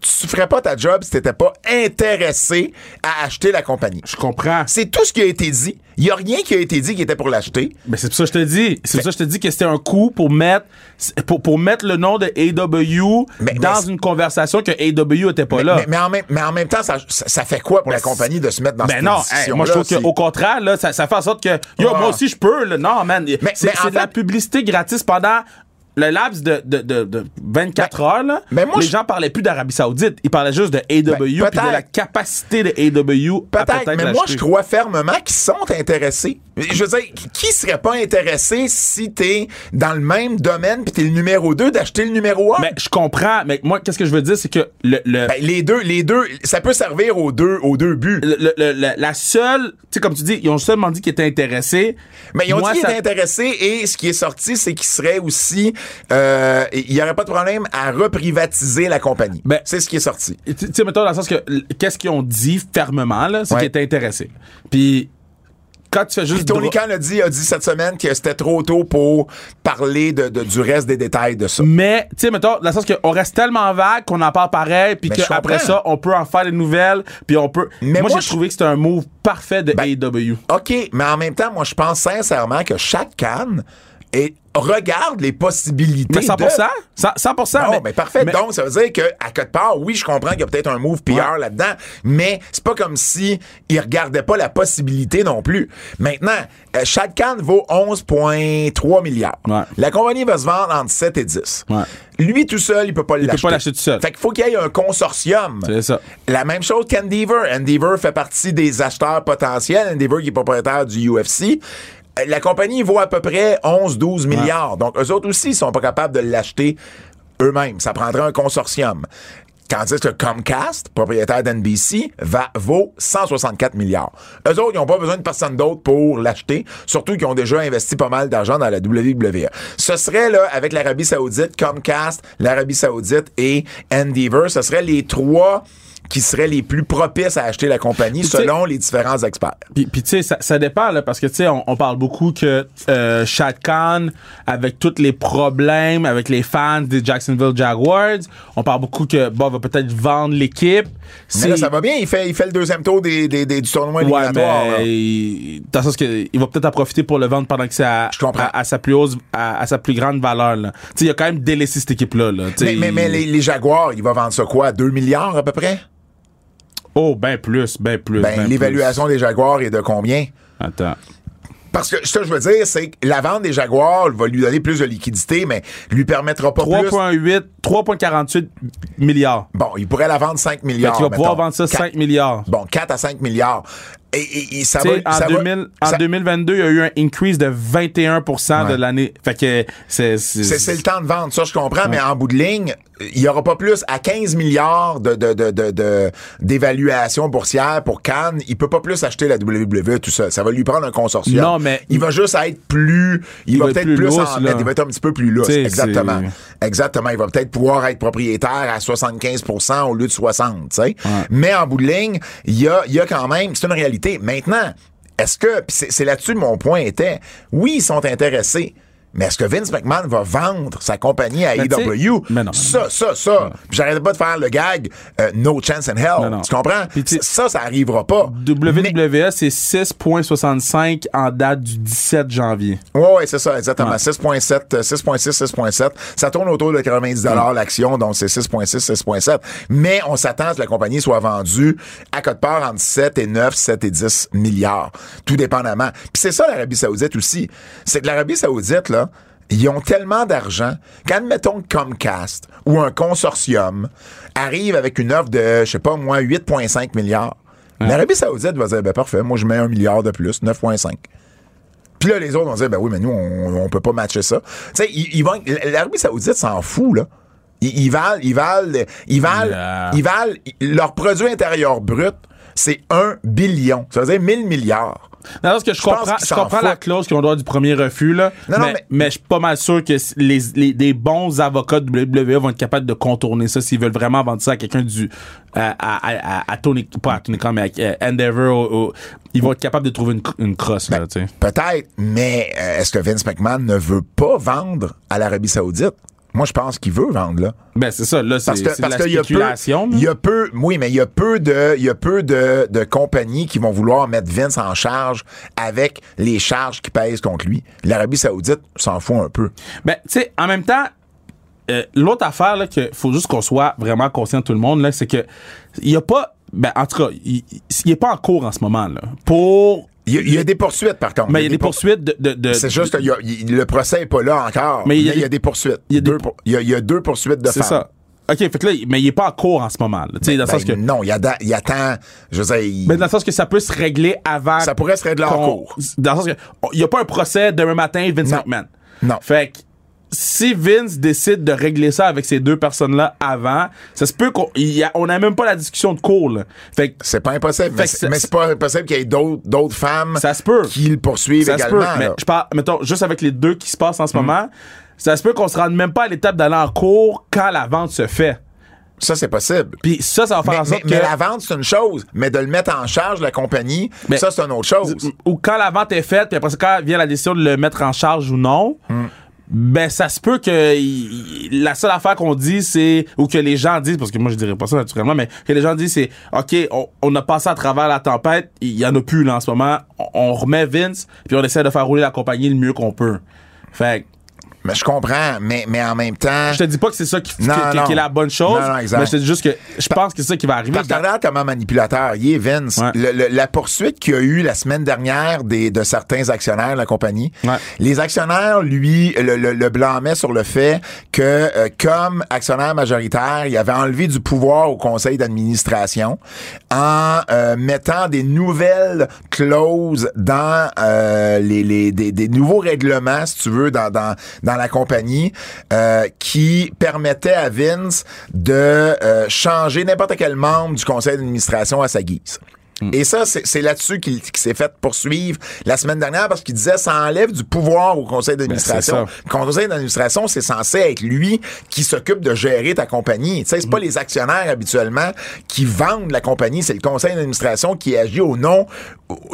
tu ferais pas ta job si t'étais pas intéressé à acheter la compagnie. Je comprends. C'est tout ce qui a été dit. Il y a rien qui a été dit qui était pour l'acheter. Mais c'est pour ça que je te dis. C'est pour ça que je te dis que c'était un coup pour mettre pour, pour mettre le nom de AW Mais- dans mais- une conversation que AW était pas Mais, là. mais- mais en même, mais en même temps, ça, fait quoi pour la compagnie de se mettre dans Ben cette non, hey, moi je trouve qu'au contraire, là, ça, ça fait en sorte que yo, Ah. moi aussi je peux. Là. Non, man. Mais- c'est mais de la publicité gratis pendant le laps de, de, de, de 24 heures, là, ben moi, les je- gens parlaient plus d'Arabie Saoudite. Ils parlaient juste de AW Ben, puis de la capacité de AW à Peut-être, peut-être mais moi, je crois fermement qu'ils sont intéressés. Je veux dire, qui serait pas intéressé si t'es dans le même domaine puis t'es le numéro 2 d'acheter le numéro 1? Mais je comprends, mais moi, qu'est-ce que je veux dire, c'est que le, le, Ben, les deux, les deux, ça peut servir aux deux, aux deux buts. le- le- la seule, tu sais, comme tu dis, ils ont seulement dit qu'ils étaient intéressés. Mais ils ont Moi, dit qu'ils ça- étaient intéressés et ce qui est sorti, c'est qu'il serait aussi, euh, il y aurait pas de problème à reprivatiser la compagnie. Ben, c'est ce qui est sorti. Tu sais, mettons, dans le sens que, qu'est-ce qu'ils ont dit fermement, là, c'est Ouais. qu'ils étaient intéressés. Puis, quand tu fais Puis juste. Tony dro- Khan a dit, a dit cette semaine que c'était trop tôt pour parler de, de- du reste des détails de ça. Mais, tu sais, mettons, dans le sens qu'on reste tellement vague qu'on en parle pareil, puis qu'après ça, on peut en faire des nouvelles, puis on peut. Mais moi, moi, j'ai trouvé que c'était un move parfait de Ben, AEW. OK, mais en même temps, moi, je pense sincèrement que chaque canne et regarde les possibilités. Mais 100%? de- 100%? 100%, Non, mais, mais, parfait. mais- Donc, ça veut dire que à quelque part, oui, je comprends qu'il y a peut-être un move PR Ouais. là-dedans, mais c'est pas comme si il regardait pas la possibilité non plus. Maintenant, euh, chaque canne vaut 11,3 milliards. Ouais. La compagnie va se vendre entre 7 et 10. Ouais. Lui tout seul, il peut pas peut l'acheter. pas l'acheter tout seul. Fait qu'il faut qu'il y ait un consortium. C'est ça. La même chose qu'Endeavor. Endeavor fait partie des acheteurs potentiels. Endeavor qui est propriétaire du UFC. La compagnie vaut à peu près 11-12 milliards. Donc, eux autres aussi sont pas capables de l'acheter eux-mêmes. Ça prendrait un consortium. Tandis que Comcast, propriétaire d'NBC, va, vaut 164 milliards. Eux autres, ils n'ont pas besoin de personne d'autre pour l'acheter, surtout qu'ils ont déjà investi pas mal d'argent dans la WWE. Ce serait, là, avec l'Arabie Saoudite, Comcast, l'Arabie Saoudite et Endeavor, ce serait les trois qui seraient les plus propices à acheter la compagnie selon les différents experts. Puis, tu sais, ça, ça dépend, là, parce que, tu sais, on, on parle beaucoup que euh, Shad Khan, avec tous les problèmes avec les fans des Jacksonville Jaguars, on parle beaucoup que, bon, va peut-être vendre l'équipe. Mais là, ça va bien, il fait, il fait le deuxième tour des, des, des- du tournoi Ouais, mais il- dans le sens que il va peut-être en profiter pour le vendre pendant que c'est à, à, à sa plus hausse, à, à sa plus grande valeur. Là. Tu sais, il a quand même délaissé cette équipe-là. Là. Mais, mais, mais les, les Jaguars, il va vendre ça quoi? 2 milliards à peu près? Oh, ben plus, ben plus. Ben, ben l'évaluation des Jaguars est de combien? Attends. Parce que ce que je veux dire, c'est que la vente des Jaguars va lui donner plus de liquidité, mais lui permettra pas plus. 3,8, 3,48 milliards. Bon, il pourrait la vendre 5 Fait milliards. qu'il va pouvoir vendre ça Quatre- 5 milliards. Bon, 4 à 5 milliards. Et, et- et ça va. en, ça va- 2000, en ça- 2022, il y a eu un increase de 21% de Ouais. l'année. Fait que c'est. Le temps de vendre, ça je comprends, mais en bout de ligne, il y aura pas plus à 15 milliards de de de de- de- boursière pour Cannes, il peut pas plus acheter la WWE tout ça. Ça va lui prendre un consortium. Non, mais- il va juste être plus, il, Il va, va être peut-être plus plus, en mettre, il va être un petit peu plus lousse. Exactement. Exactement, il va peut-être pouvoir être propriétaire à 75% au lieu de 60, tu sais. Mais en bout de ligne, il y a il y a quand même, c'est une réalité. Maintenant, est-ce que, c'est là-dessus mon point était, oui, ils sont intéressés, mais est-ce que Vince McMahon va vendre sa compagnie à Mais AEW? mais non. Ça, ça, ça. Puis J'arrête pas de faire le gag euh, No Chance in Hell. Non. Tu comprends? Ça, ça arrivera pas. Mais- WWE, c'est 6,65 en date du 17 janvier. Ouais, ouais, c'est ça, exactement. Ouais. 6.7, euh, 6.6, 6.7. Ça tourne autour de 90 Mm. l'action, donc c'est 6.6, 6.7. Mais on s'attend à ce que la compagnie soit vendue à quelque part entre 7 et 9, 7 et 10 milliards. Tout dépendamment. Puis c'est ça l'Arabie Saoudite aussi. C'est que l'Arabie Saoudite, là, ils ont tellement d'argent qu'admettons que Comcast ou un consortium arrive avec une offre de, je sais pas moi, 8,5 milliards. L'Arabie Saoudite va dire, ben parfait, moi je mets un milliard de plus, 9,5. Puis là, les autres vont dire, ben oui, mais nous, on, on peut pas matcher ça. Tu sais, ils, ils vont, l'Arabie Saoudite s'en fout, là. Ils, ils valent, ils valent, ils valent, Yeah. ils valent, leur produit intérieur brut, c'est 1 billion. Ça veut dire 1000 milliards. Non, parce que je, comprends, je comprends la clause qu'on doit du premier refus, là. Non, non, mais, mais- mais je suis pas mal sûr que les, les, des bons avocats de WWE vont être capables de contourner ça s'ils veulent vraiment vendre ça à quelqu'un du. à, à, à, à Tony. Pas à Tony Khan, mais à Endeavor. ils vont être capables de trouver une, une crosse, Ben, là, tu sais. Peut-être, mais euh, est-ce que Vince McMahon ne veut pas vendre à l'Arabie Saoudite? Moi, je pense qu'il veut vendre, là. Ben, c'est ça, là, c'est de la qu'il spéculation. il y a peu, oui, mais il y a peu de, il y a peu de, de compagnies qui vont vouloir mettre Vince en charge avec les charges qui pèsent contre lui. L'Arabie Saoudite s'en fout un peu. Ben, tu sais, en même temps, euh, l'autre affaire, là, que faut juste qu'on soit vraiment conscient tout le monde, là, c'est que il y a pas, ben, en tout cas, il il est pas en cours en ce moment, là, pour Il y, a, il y a des poursuites, par contre. Mais il y a des pour- poursuites de. de, de- C'est juste, il y a- le procès est pas là encore. Mais il y a des- poursuites. il y a Deux pour- poursuites de C'est femmes. ça. OK, fait que là, mais il est pas en cours en ce moment. Là, dans le Ben, sens que. Non, il y a, da- il y a tant. Je veux dire, Mais dans le sens que ça peut se régler avant. ça pourrait se régler en cours. Dans le sens que. Il n'y a pas un procès demain matin, Vince Non. McMahon. Non. Fait que. Si Vince décide de régler ça avec ces deux personnes-là avant, ça se peut qu'on on n'a même pas la discussion de cours. Là. Fait C'est pas impossible. Mais c'est mais pas impossible qu'il y ait d'autres d'autres femmes Ça se peut. qui le poursuivent ça se également. peut. Mais je parle, mettons, juste avec les deux qui se passent en Mm. ce moment, ça se peut qu'on se rende même pas à l'étape d'aller en cours quand la vente se fait. Ça, c'est possible. Puis ça, ça va faire Mais, en sorte mais- mais que. la vente, c'est une chose. Mais de le mettre en charge, la compagnie, Mais- ça, c'est une autre chose. ou quand la vente est faite, puis après ça, quand vient la décision de le mettre en charge ou non, ben ça se peut que la seule affaire qu'on dit, c'est ou que les gens disent, parce que moi je dirais pas ça naturellement, mais que les gens disent, c'est ok, on, on a passé à travers la tempête, il y en a plus là en ce moment, on, on remet Vince, puis on essaie de faire rouler la compagnie le mieux qu'on peut. Fait Mais je comprends. Mais, mais en même temps. je te dis pas que c'est ça qui, Non, qui- qui- non. qui est la bonne chose, Non, non, exact. mais je te dis juste que je pense que c'est ça qui va arriver. Regarde comment manipulateur il est, Vince. Ouais. Le- le- la poursuite qu'il y a eu la semaine dernière des, de certains actionnaires de la compagnie, Ouais. les actionnaires, lui, le, le, le blâmaient sur le fait que, euh, comme actionnaire majoritaire, il avait enlevé du pouvoir au conseil d'administration en euh, mettant des nouvelles clauses dans euh, les, les des, des nouveaux règlements, si tu veux, dans, dans, dans la compagnie, euh, qui permettaient à Vince de euh, changer n'importe quel membre du conseil d'administration à sa guise. Et ça, c'est là-dessus qu'il s'est fait poursuivre la semaine dernière parce qu'il disait ça enlève du pouvoir au conseil d'administration. c'est Le conseil d'administration, c'est censé être lui qui s'occupe de gérer ta compagnie. Tu sais, c'est pas les actionnaires habituellement qui vendent la compagnie, c'est le conseil d'administration qui agit au nom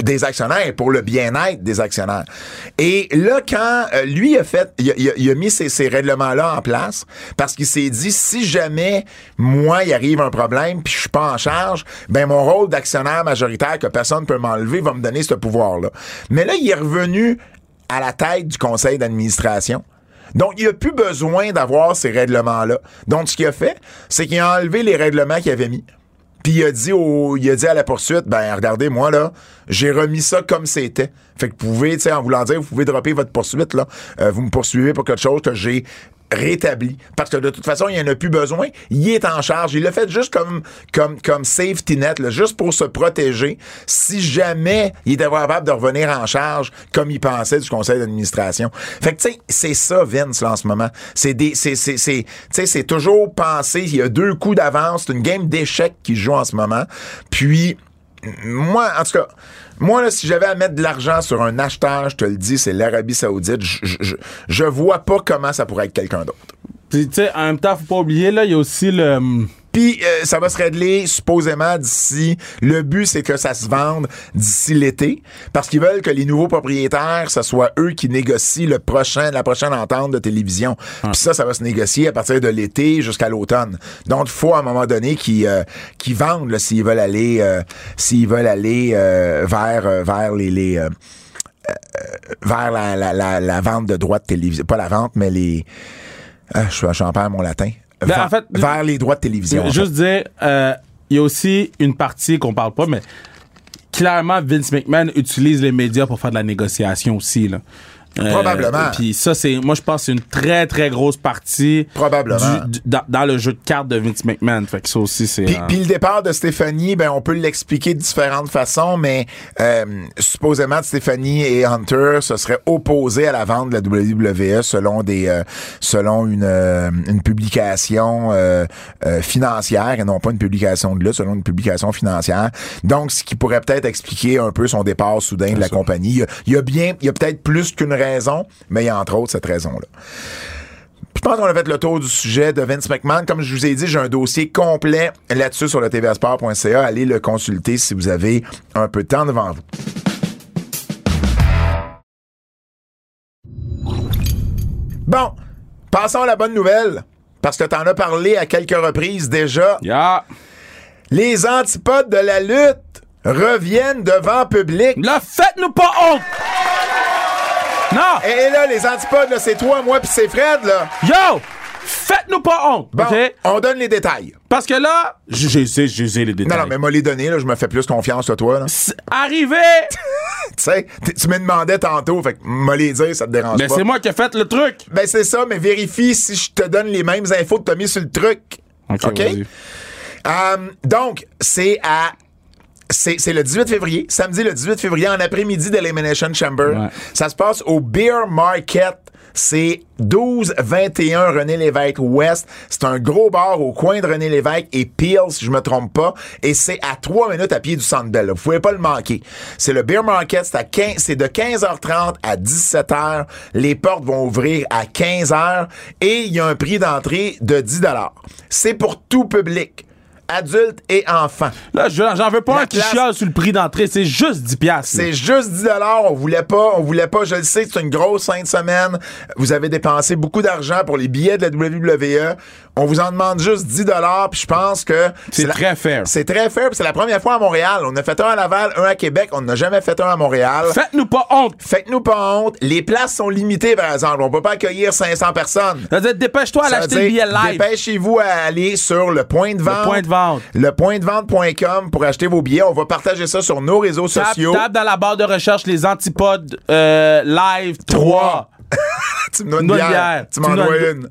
des actionnaires et pour le bien-être des actionnaires. Et là, quand euh, lui a fait, il a, il a- il a mis ces, ces règlements-là en place parce qu'il s'est dit si jamais moi il arrive un problème puis je suis pas en charge, ben mon rôle d'actionnaire majoritaire que personne peut m'enlever va me donner ce pouvoir-là. Mais là, il est revenu à la tête du conseil d'administration. Donc, il a plus besoin d'avoir ces règlements-là. Donc, ce qu'il a fait, c'est qu'il a enlevé les règlements qu'il avait mis. Puis il a dit au, il a dit à la poursuite, ben regardez moi là, j'ai remis ça comme c'était. Fait que vous pouvez, tu sais, en voulant dire, vous pouvez dropper votre poursuite là. Euh, vous me poursuivez pour quelque chose que j'ai rétabli. Parce que de toute façon, il en a plus besoin. Il est en charge. Il l'a fait juste comme, comme, comme safety net, là, juste pour se protéger. Si jamais il était capable de revenir en charge comme il pensait du conseil d'administration. Fait que, tu sais, c'est ça, Vince, là, en ce moment. C'est des, c'est, c'est, tu sais, c'est toujours pensé. Il y a deux coups d'avance. C'est une game d'échecs qui joue en ce moment. Puis, moi, en tout cas, moi, là, si j'avais à mettre de l'argent sur un acheteur, je te le dis, c'est l'Arabie Saoudite. Je, vois pas comment ça pourrait être quelqu'un d'autre. Tu sais, en même temps, faut pas oublier, là, il y a aussi le. Puis euh, ça va se régler supposément d'ici. Le but c'est que ça se vende d'ici l'été, parce qu'ils veulent que les nouveaux propriétaires, ce soit eux qui négocient le prochain, la prochaine entente de télévision. Puis ça, ça va se négocier à partir de l'été jusqu'à l'automne. Donc il faut à un moment donné qu'ils euh, qu'ils vendent s'ils veulent aller, euh, s'ils veulent aller euh, vers euh, vers les, les euh, vers la, la, la, la vente de droits de télévision, pas la vente, mais les ah, je suis j'en perds mon latin. Ben, Vers- en fait, vers les droits de télévision. Juste dire, euh, il y a aussi une partie qu'on parle pas, mais clairement, Vince McMahon utilise les médias pour faire de la négociation aussi. Là. Euh, Probablement. Puis ça, c'est, moi, je pense que c'est une très, très grosse partie Probablement. du- du- dans, dans le jeu de cartes de Vince McMahon. Fait que ça aussi, c'est... Puis, euh, puis le départ de Stéphanie, ben on peut l'expliquer de différentes façons, mais euh, supposément Stéphanie et Hunter se seraient opposés à la vente de la WWE selon des euh, selon une, euh, une publication euh, euh, financière et non pas une publication de là, selon une publication financière. Donc ce qui pourrait peut-être expliquer un peu son départ soudain de la compagnie. Il y a, il y a bien, il y a peut-être plus qu'une mais il y a entre autres cette raison-là. Je pense qu'on a fait le tour du sujet de Vince McMahon. Comme je vous ai dit, j'ai un dossier complet là-dessus sur le tvsport.ca. Allez le consulter si vous avez un peu de temps devant vous. Bon, passons à la bonne nouvelle. Parce que t'en as parlé à quelques reprises déjà. Yeah. Les antipodes de la lutte reviennent devant public. Là, faites-nous pas honte! Non! Et là, les antipodes, là, c'est toi, moi, puis c'est Fred, là. Yo! Faites-nous pas honte, Bon, OK? on donne les détails. Parce que là, j'ai j'ai les Non, détails. non, mais moi, les donner, là, je me fais plus confiance à toi. là. Arrivé, Tu sais, tu me demandais tantôt, fait que me les dire, ça te dérange mais pas. c'est moi qui ai fait le truc. Ben, c'est ça, mais vérifie si je te donne les mêmes infos que tu as mis sur le truc. OK? Euh, donc, c'est à. C'est c'est le 18 février, samedi le 18 février, en après-midi d'Elimination Chamber. Ouais. Ça se passe au Beer Market. C'est 12-21 René Lévesque Ouest. C'est un gros bar au coin de René Lévesque et Peel, si je me trompe pas. Et c'est à 3 minutes à pied du Centre Bell. Vous pouvez pas le manquer. C'est le Beer Market. C'est à 15 c'est de 15h30 à 17h. Les portes vont ouvrir à 15h. Et il y a un prix d'entrée de 10 C'est pour tout public. Adultes et enfants. Là, je- j'en veux pas La un qui chiale sur le prix d'entrée, c'est juste 10 piastres. C'est juste 10 On voulait pas, on voulait pas, je le sais, c'est une grosse fin de semaine. Vous avez dépensé beaucoup d'argent pour les billets de la WWE. On vous en demande juste 10 puis je pense que C'est la- très fair. C'est très fair, c'est la première fois à Montréal. On a fait un à Laval, un à Québec, on n'a jamais fait un à Montréal. Faites-nous pas honte. Faites-nous pas honte. Les places sont limitées, par exemple. On peut pas accueillir 500 personnes. Dépêche-toi à l'acheter le billet live. Dépêchez-vous à aller sur le point de vente. point de vente. Lepointdevente.com pour acheter vos billets. On va partager ça sur nos réseaux Tape, sociaux. tape dans la barre de recherche les antipodes euh, live 3. tu me une bière. bière. Tu m'en dois- une.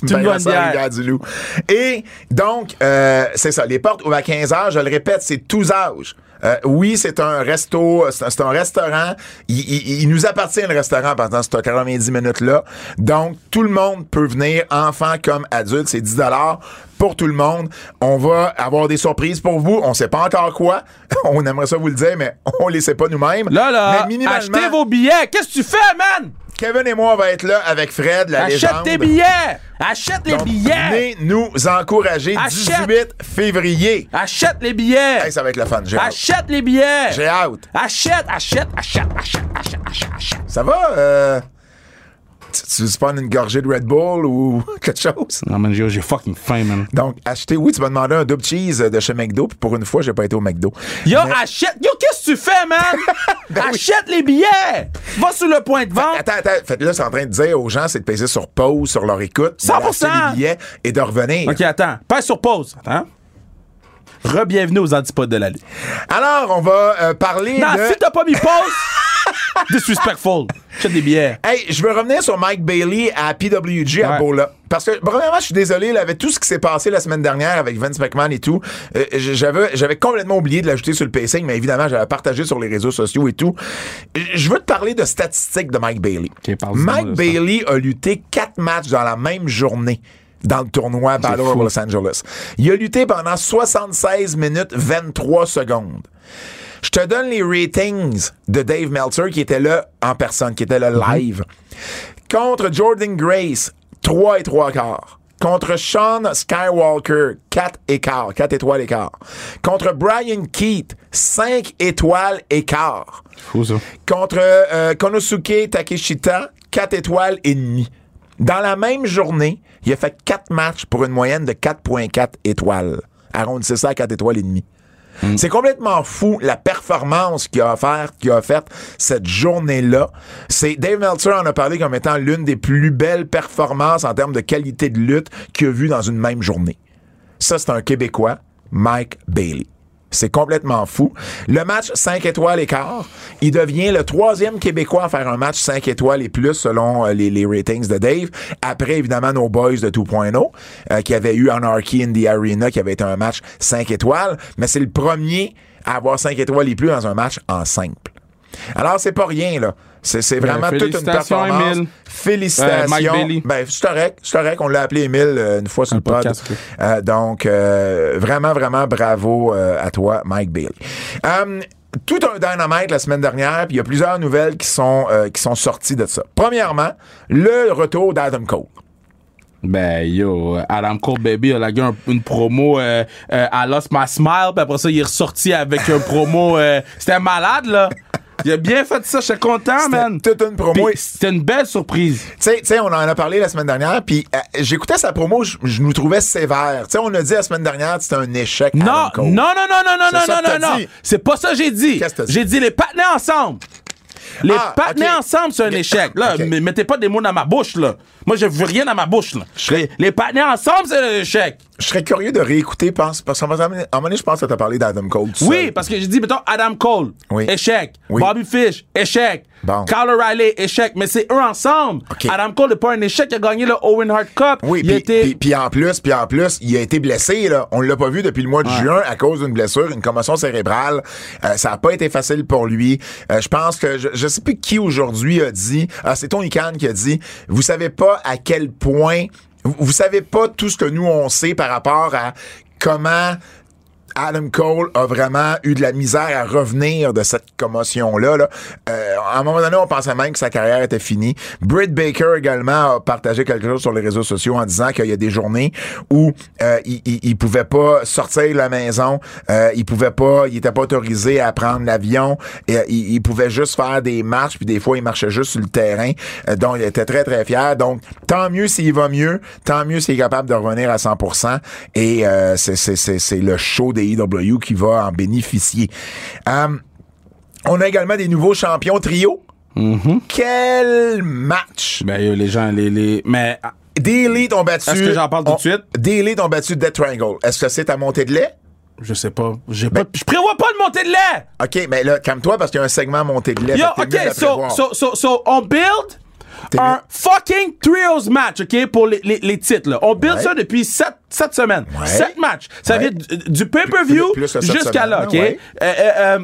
Tu me ça. Rivière du Loup. Et donc, euh, c'est ça. Les portes ouvrent à 15 h. Je le répète, c'est tous âges. Euh, oui, c'est un resto, c'est un, restaurant. Il, il- il nous appartient le restaurant pendant ces 90 minutes-là. Donc, tout le monde peut venir, enfant comme adulte. C'est 10 pour tout le monde. On va avoir des surprises pour vous. On sait pas encore quoi. On aimerait ça vous le dire, mais on les sait pas nous-mêmes. Là, là, mais minimalement, achetez vos billets. Qu'est-ce que tu fais, man? Kevin et moi, on va être là avec Fred, la Achète légende. tes billets. Achète les Donc, billets. venez nous encourager Achète. 18 février. Achète les billets. Hey, ça va être le fun. J'ai. Achète les billets. J'ai hâte. Achète, achète, achète, achète, achète, achète, achète. Ça va? Euh, tu, veux prendre une gorgée de Red Bull ou quelque chose? Non, man, j'ai j'ai fucking faim, man. Donc, acheter, oui, tu m'as demandé un double cheese de chez McDo, puis pour une fois, j'ai pas été au McDo. Yo, Mais- achète. Yo, qu'est-ce que tu fais, man? Ben oui. achète les billets. Va sur le point de vente. Attends, attends. Fait là, c'est en train de dire aux gens, c'est de peser sur pause, sur leur écoute, 100%. d'aller acheter des billets et de revenir. OK, attends. Pas sur pause. Attends. Re-bienvenue aux antipodes de la lutte. Alors, on va euh, parler Non, de... si t'as pas mis pause, disrespectful. Achète des billets. Hey, je veux revenir sur Mike Bailey à PWG à Ouais. Bola. Parce que, premièrement, je suis désolé, là, avec tout ce qui s'est passé la semaine dernière avec Vince McMahon et tout, euh, j'avais, j'avais complètement oublié de l'ajouter sur le pacing, mais évidemment, j'avais partagé sur les réseaux sociaux et tout. Je veux te parler de statistiques de Mike Bailey. Mike. Bailey a lutté quatre matchs dans la même journée dans le tournoi Battle of. Los Angeles. Il a lutté pendant 76 minutes 23 secondes. Je te donne les ratings de Dave Meltzer qui était là en personne, qui était là live. Contre Jordan Grace, 3 et 3 quarts. Contre Sean Skywalker, 4 et quart, 4 étoiles et quart. Contre Brian Keith, 5 étoiles et quart. Fou, ça. Contre euh, Konosuke Takeshita, 4 étoiles et demi. Dans la même journée, il a fait 4 matchs pour une moyenne de 4.4 étoiles. Arrondissez ça à 4 étoiles et demi. C'est complètement fou la performance qu'il a offert, qu'il a cette journée-là. C'est Dave Meltzer en a parlé comme étant l'une des plus belles performances en termes de qualité de lutte qu'il a vu dans une même journée. Ça, c'est un Québécois, Mike Bailey. C'est complètement fou. Le match 5 étoiles et quart, il devient le troisième Québécois à faire un match 5 étoiles et plus selon euh, les, les ratings de Dave. Après, évidemment, nos boys de 2.0, euh, qui avaient eu Anarchy in the Arena, qui avait été un match 5 étoiles. Mais c'est le premier à avoir 5 étoiles et plus dans un match en simple. Alors, c'est pas rien, là. C'est c'est vraiment toute une performance. Émile. Félicitations. Euh, Mike. Ben, c'est correct. C'est correct. On l'a appelé Émile euh, une fois sur Un le pod. podcast, ok. Euh, donc, euh, vraiment, vraiment bravo à toi, Mike Bailey. Tout un dynamite la semaine dernière, puis il y a plusieurs nouvelles qui sont, euh, qui sont sorties de ça. Premièrement, le retour d'Adam Cole. Ben yo, Adam Cole Baby a lagué un- une promo euh, euh, à Lost My Smile, puis après ça, il est ressorti avec un promo. C'était malade, là. Il a bien fait ça, j'étais content, man. C'était toute une promo. C'était une belle surprise. Tu sais- on en a parlé la semaine dernière, puis euh, j'écoutais sa promo, je je nous trouvais sévère. Tu sais, on a dit la semaine dernière que c'était un échec. Non, Adam non, Cole. non, non, non, non, non, non, non, non. C'est pas ça que j'ai dit. Qu'est-ce que dit? J'ai dit les partenaires ensemble. Les Ah, partenaires ensemble, c'est un échec. Là, Ok. m- mettez pas des mots dans ma bouche, là. Moi, je veux rien dans ma bouche, là. Les, les partenaires ensemble, c'est l'échec. Je serais curieux de réécouter, parce qu'à un moment je pense que t'as parlé d'Adam Cole. Oui, seul. parce que j'ai dit, mettons, Adam Cole, Oui. échec. Oui. Bobby Fish, échec. Bon. Kyle O'Reilly, échec. Mais c'est eux ensemble. OK. Adam Cole n'est pas un échec, il a gagné le Owen Hart Cup. Oui, puis, puis en plus, puis en plus, il a été blessé là. On l'a pas vu depuis le mois de juin à cause d'une blessure, une commotion cérébrale. Euh, ça a pas été facile pour lui. Euh, je pense que je, je sais plus qui aujourd'hui a dit. Ah, c'est Tony Khan qui a dit. Vous savez pas à quel point. Vous, savez pas tout ce que nous on sait par rapport à comment. Adam Cole a vraiment eu de la misère à revenir de cette commotion-là. Là. Euh, à un moment donné, on pensait même que sa carrière était finie. Britt Baker également a partagé quelque chose sur les réseaux sociaux en disant qu'il y a des journées où euh, il, il, il pouvait pas sortir de la maison, euh, il pouvait pas, il était pas autorisé à prendre l'avion, euh, il, il pouvait juste faire des marches, puis des fois il marchait juste sur le terrain. Euh, donc il était très très fier. Donc tant mieux s'il va mieux, tant mieux s'il est capable de revenir à 100%. Et euh, c'est le show des EW qui va en bénéficier. Euh, on a également des nouveaux champions trio. Quel match! Ben, yo, les gens, les, les... Mais, ah, Des Elite ont battu. Est-ce que j'en parle tout de ont- suite? Des Elite ont battu Death Triangle. Est-ce que c'est ta montée de lait? je sais pas. J'ai Ben- pas... Je prévois pas de monter de lait! OK, mais là, calme-toi parce qu'il y a un segment montée de lait. Yo, OK, so, so, so, so, on build un fucking trios match, OK, pour les, les, les titres, là. On build Ouais. ça depuis 7, semaines. Ouais. 7 matchs. Ça Ouais. vient du, du pay-per-view sept jusqu'à là, OK? Euh, euh, euh,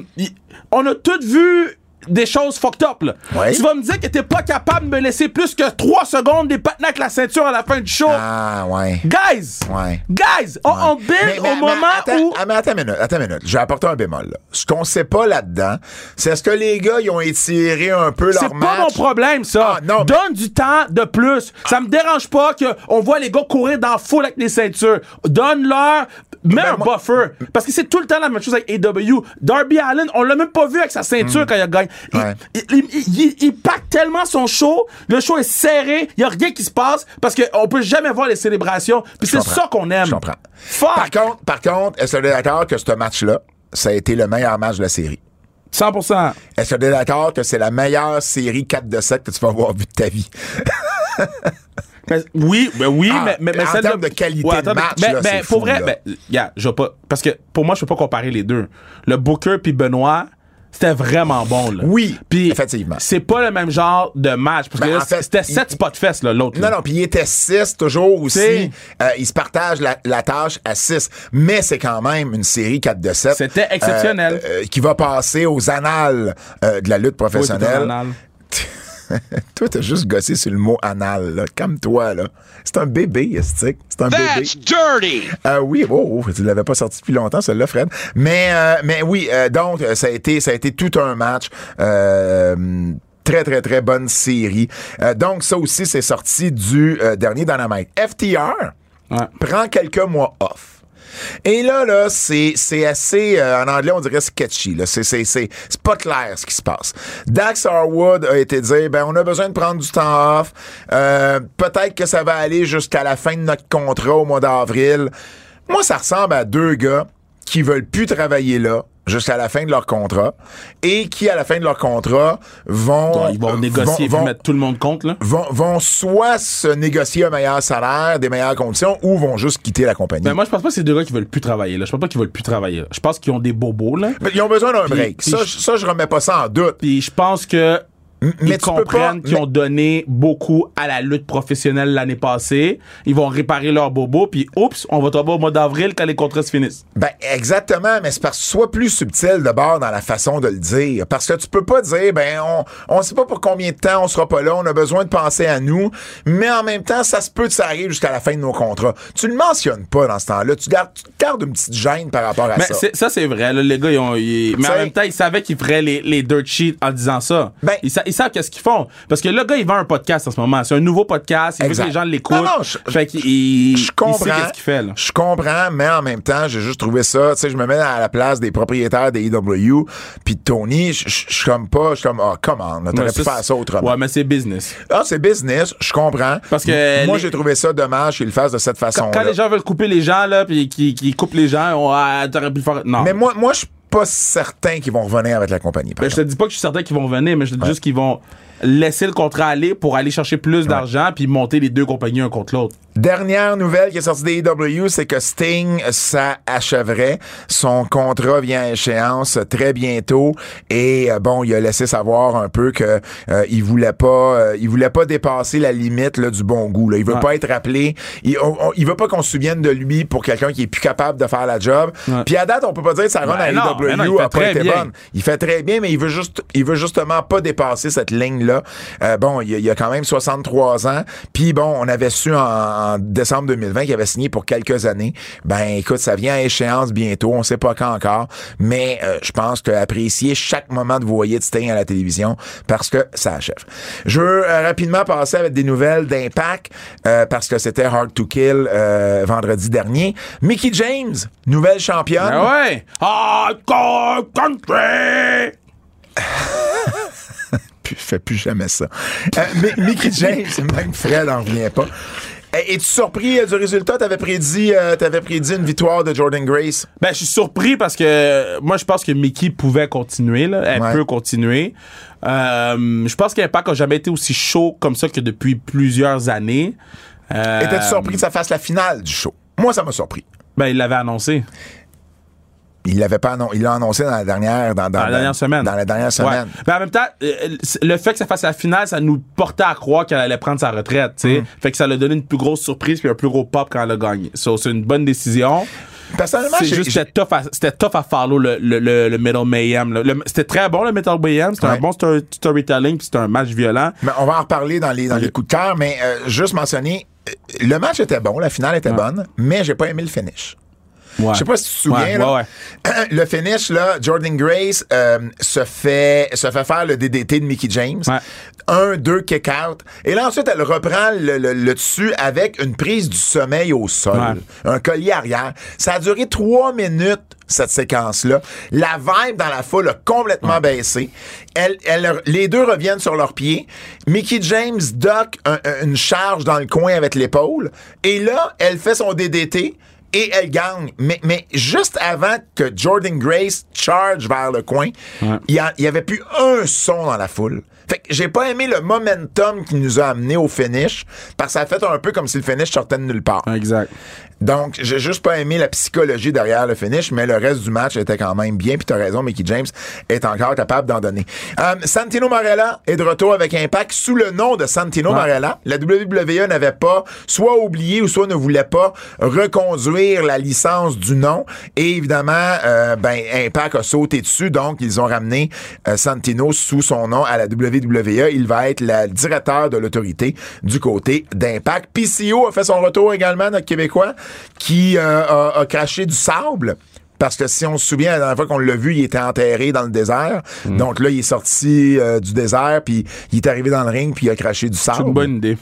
on a tous vu des choses fucked up, là. Ouais. Tu vas me dire que t'es pas capable de me laisser plus que 3 secondes des patins avec la ceinture à la fin du show. Ah, ouais. Guys! Ouais. Guys! On, on build Mais- mais- au mais moment attends, où... ah, mais attends une minute, attends une minute. Je vais apporter un bémol. Là. Ce qu'on sait pas là-dedans, c'est est-ce que les gars, ils ont étiré un peu C'est leur match? pas mon problème, ça. Ah, non, Donne du temps de plus. Ça me dérange pas qu'on voit les gars courir dans la foule avec les ceintures. Donne-leur. Mets Ben, un moi- buffer. Parce que c'est tout le temps la même chose avec AW. Darby Allen, on l'a même pas vu avec sa ceinture quand il a gagné. Il. Ouais. il, il, il- il pack tellement son show. Le show est serré. Il y a rien qui se passe parce qu'on peut jamais voir les célébrations. Puis c'est ça qu'on aime. Je comprends. Fuck. Par contre, par contre, est-ce que tu es d'accord que ce match-là, ça a été le meilleur match de la série? 100%. Est-ce que tu es d'accord que c'est la meilleure série 4 de 7 que tu vas avoir vue de ta vie? Ben, oui, ben oui, Ah, mais, mais, mais en termes de qualité de attends, match, mais, là, mais c'est pour fou, vrai, là. ben, yeah, je pas, parce que pour moi, je peux pas comparer les deux. Le Booker puis Benoît, c'était vraiment bon, là. Oui, Puis effectivement. C'est pas le même genre de match, parce Ben, que là, en fait, c'était il- 7 spot fest, là, l'autre. Non, là. non, puis il était 6 toujours aussi. Euh, ils se partagent la, la tâche à 6. Mais c'est quand même une série 4 de 7. C'était exceptionnel. euh, euh, qui va passer aux annales de la lutte professionnelle. toi, t'as juste gossé sur le mot anal, là. Calme-toi, là. C'est un bébé, Estic. C'est un bébé. That's dirty! Ah oui, oh, oh, tu l'avais pas sorti depuis longtemps, celle-là, Fred. Mais, euh, mais oui, euh, donc, euh, ça a été, ça a été tout un match. Euh, Très, très, très bonne série. Euh, donc, ça aussi, c'est sorti du euh, dernier Dynamite. FTR Ouais. prend quelques mois off. Et là, là, c'est, assez, euh, en anglais, on dirait sketchy, là. C'est, c'est, c'est, c'est pas clair ce qui se passe. Dax Harwood a été dit, ben, on a besoin de prendre du temps off. Euh, peut-être que ça va aller jusqu'à la fin de notre contrat au mois d'avril. Moi, ça ressemble à deux gars qui veulent plus travailler là jusqu'à la fin de leur contrat et qui, à la fin de leur contrat, vont... Ils vont euh, négocier et vont- mettre tout le monde compte, là. vont, vont soit se négocier un meilleur salaire, des meilleures conditions, ou vont juste quitter la compagnie. Ben, moi, je pense pas que c'est deux gars qui veulent plus travailler, là. Je pense pas qu'ils veulent plus travailler. Je pense qu'ils ont des bobos, là. Mais ils ont besoin d'un break. ça, je- ça, je remets pas ça en doute. Puis je pense que ils tu peux comprennent qu'ils mais- ont donné beaucoup à la lutte professionnelle l'année passée. Ils vont réparer leur bobo, puis oups, on va tomber au mois d'avril quand les contrats se finissent. Ben, exactement, mais c'est parce que sois plus subtil d'abord dans la façon de le dire. Parce que tu peux pas dire, ben, on, on sait pas pour combien de temps on sera pas là, on a besoin de penser à nous, mais en même temps, ça se peut que ça arrive jusqu'à la fin de nos contrats. Tu le mentionnes pas dans ce temps-là. Tu gardes, tu gardes une petite gêne par rapport à Mais ça. ça, c'est vrai. là, les gars, ils ont, ils- mais en même temps, ils savaient qu'ils feraient les, les dirt sheets en disant ça. Ben- ils, ils savent qu'est-ce qu'ils font. Parce que le gars, il vend un podcast en ce moment. C'est un nouveau podcast. Il veut que les gens l'écoutent. Non, non, je- fait qu'il il, Je il comprends. sait qu'est-ce qu'il fait. Là. Je comprends, mais en même temps, j'ai juste trouvé ça. Tu sais, je me mets à la place des propriétaires des EW, puis Tony, je suis comme pas, je suis comme, ah, comment, on t'aurais Ouais, pu faire ça autrement. Ouais, mais c'est business. Ah, c'est business, je comprends. Parce que Moi, les- j'ai trouvé ça dommage qu'ils le fassent de cette Quand, façon-là. quand les gens veulent couper les gens, là, puis qu'ils qu'ils coupent les gens, on, ah, t'aurais pu faire. Non. Mais moi, moi, je pas certain qu'ils vont revenir avec la compagnie. Ben, je te dis pas que je suis certain qu'ils vont revenir, mais je te dis juste qu'ils vont laisser le contrat aller pour aller chercher plus d'argent puis monter les deux compagnies un contre l'autre. Dernière nouvelle qui est sortie des AEW, c'est que Sting, ça achèverait. Son contrat vient à échéance très bientôt. Et euh, bon, il a laissé savoir un peu que euh, il voulait pas euh, il voulait pas dépasser la limite là, du bon goût. Là. Il veut Ouais. pas être rappelé. Il, on- on- il veut pas qu'on se souvienne de lui pour quelqu'un qui est plus capable de faire la job. Puis à date, on peut pas dire que sa run Ben à non, Il fait pas très été bien. bonne. Il fait très bien, mais il veut juste, il veut justement pas dépasser cette ligne-là. Euh, bon, il, a- il a quand même 63 ans. Puis bon, on avait su en, en décembre 2020 qu'il avait signé pour quelques années. Ben, écoute, ça vient à échéance bientôt. On sait pas quand encore. Mais euh, je pense qu'apprécier chaque moment de voyer de Sting à la télévision parce que ça achève. Je veux euh, rapidement passer avec des nouvelles d'Impact euh, parce que c'était Hard to Kill euh, vendredi dernier. Mickey James, nouvelle championne. Ah ouais! Country! fais plus jamais ça. Euh, Mi- Mickey James, même Fred en revient pas. Eh, Es-tu surpris euh, du résultat? T'avais prédit, euh, t'avais prédit une victoire de Jordan Grace? Ben, je suis surpris parce que euh, moi, je pense que Mickey pouvait continuer. Là. Elle Ouais. peut continuer. Euh, je pense qu'Impact n'a jamais été aussi chaud comme ça que depuis plusieurs années. Euh, Étais-tu surpris que ça fasse la finale du show? Moi, ça m'a surpris. Ben, il l'avait annoncé. Il l'avait pas annon- il l'a annoncé dans la dernière, dans, dans- Dans la dernière semaine. Dans la dernière semaine. Ouais. Mais en même temps, euh, le fait que ça fasse la finale, ça nous portait à croire qu'elle allait prendre sa retraite. tu sais. Mm. Fait que ça l'a donné une plus grosse surprise puis un plus gros pop quand elle a gagné. So, c'est une bonne décision. Personnellement, C'est juste c'était tough, à, c'était tough à follow le, le, le, le Middle Mayhem. c'était très bon le Middle Mayhem. C'était Ouais. un bon story- storytelling puis c'était un match violent. Mais on va en reparler dans les, dans les coups de cœur, mais euh, juste mentionner, euh, le match était bon, la finale était bonne, mais j'ai pas aimé le finish. Ouais. Je sais pas si tu te souviens, Ouais, là. ouais, ouais. le finish, là, Jordan Grace euh, se, fait, se fait faire le DDT de Mickey James. Un, deux kick-out. Et là, ensuite, elle reprend le, le- le dessus avec une prise du sommeil au sol. Un collier arrière. Ça a duré trois minutes, cette séquence-là. La vibe dans la foule a complètement baissé. Elle, elle- les deux reviennent sur leurs pieds. Mickey James dock un- un- une charge dans le coin avec l'épaule. Et là, elle fait son DDT et elle gagne. Mais, mais juste avant que Jordan Grace charge vers le coin, il y a- il y avait plus un son dans la foule. Fait que j'ai pas aimé le momentum qui nous a amené au finish parce que ça a fait un peu comme si le finish sortait de nulle part. Exact. Donc, j'ai juste pas aimé la psychologie derrière le finish, mais le reste du match était quand même bien. Puis t'as raison, Mickey James est encore capable d'en donner. Euh, Santino Marella est de retour avec Impact sous le nom de Santino Ouais. Marella. La WWE n'avait pas soit oublié ou soit ne voulait pas reconduire la licence du nom. Et évidemment, euh, ben Impact a sauté dessus, donc ils ont ramené euh, Santino sous son nom à la WWE. Il va être le directeur de l'autorité du côté d'Impact. PCO a fait son retour également, notre Québécois, qui euh, a, a craché du sable. Parce que si on se souvient, la dernière fois qu'on l'a vu, il était enterré dans le désert. Donc là, il est sorti euh, du désert, puis il est arrivé dans le ring, puis il a craché du C'est sable. une bonne idée.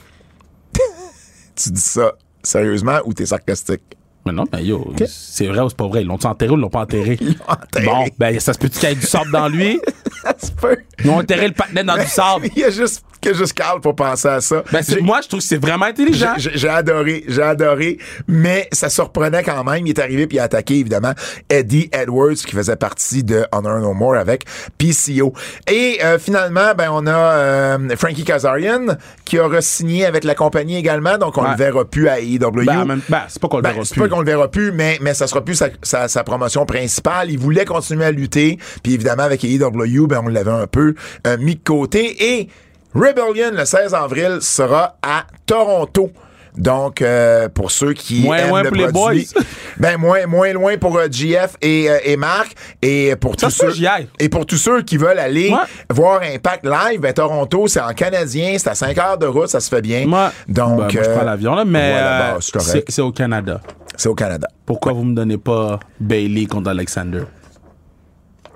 Tu dis ça sérieusement ou t'es sarcastique? Mais non, mais yo, c'est vrai ou c'est pas vrai? Ils l'ont enterré ou ils l'ont pas enterré? enterré. Bon, ben ça se peut-tu qu'il y ait du sable dans lui? Ça se peut. Ils ont enterré le patinet dans du sable. Il y a juste que juste Carl pour penser à ça. Ben, c'est- moi, je trouve que c'est vraiment intelligent. J'ai j'ai adoré, j'ai adoré, mais ça surprenait quand même. Il est arrivé puis il a attaqué évidemment Eddie Edwards qui faisait partie de Honor No More avec PCO. Et euh, finalement, ben on a euh, Frankie Kazarian qui a re-signé avec la compagnie également, donc on Ouais. le verra plus à AEW. Ben, même- ben, c'est pas qu'on le Ben, verra c'est plus. pas qu'on le verra plus, mais, mais ça sera plus sa, sa- sa promotion principale. Il voulait continuer à lutter. Puis évidemment, avec AEW, ben, on l'avait un peu euh, mis de côté. Et Rebellion, le 16 avril, sera à Toronto. Donc, euh, pour ceux qui Moins aiment loin le pour les boys. ben moins moins loin pour euh, GF et, euh, et Marc et pour Ça tous ceux et pour tous ceux qui veulent aller Ouais. voir Impact live, ben Toronto c'est en canadien, c'est à 5 heures de route, ça se fait bien. Moi, Donc, ben, moi, je euh, prends l'avion, là, mais voilà, euh, bah, c'est au Canada. c'est au Canada. Pourquoi vous me donnez pas Bailey contre Alexander?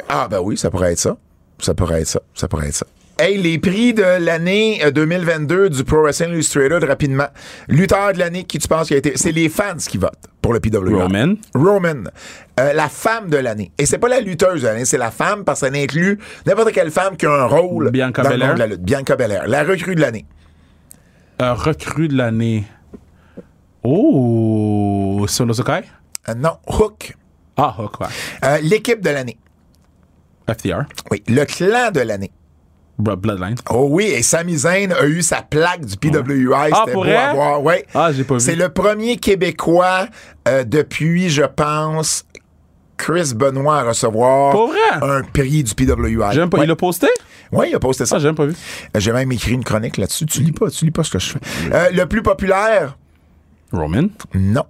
Ah ben oui, ça pourrait être ça. Ça pourrait être ça. Ça pourrait être ça. Hey, les prix de l'année euh, 2022 du Pro Wrestling Illustrated, rapidement. Lutteur de l'année, qui tu penses qui a été... C'est les fans qui votent pour le PWI. Roman. Roman. Euh, la femme de l'année. Et c'est pas la lutteuse de l'année, c'est la femme parce que ça inclut n'importe quelle femme qui a un rôle Bianca dans le Belair. monde de la lutte. Bianca Belair. La recrue de l'année. Un recrue de l'année. Oh, Solo Sakai? Euh, non, Hook. Ah, ok, ouais. Euh, L'équipe de l'année. FTR. Oui, le clan de l'année. Bloodline. Oh oui, et Sami Zayn a eu sa plaque du PWI. Ah, C'était pour beau vrai? à voir. Ouais. Ah, j'ai pas vu. C'est le premier Québécois euh, depuis, je pense, Chris Benoit à recevoir Pour vrai? un prix du PWI. J'ai même pas. Ouais. Il l'a posté? Ouais, il a posté ça. Ah, j'ai même pas vu. J'ai même écrit une chronique là-dessus. Tu lis pas, tu lis pas ce que je fais. Euh, le plus populaire, Roman? non.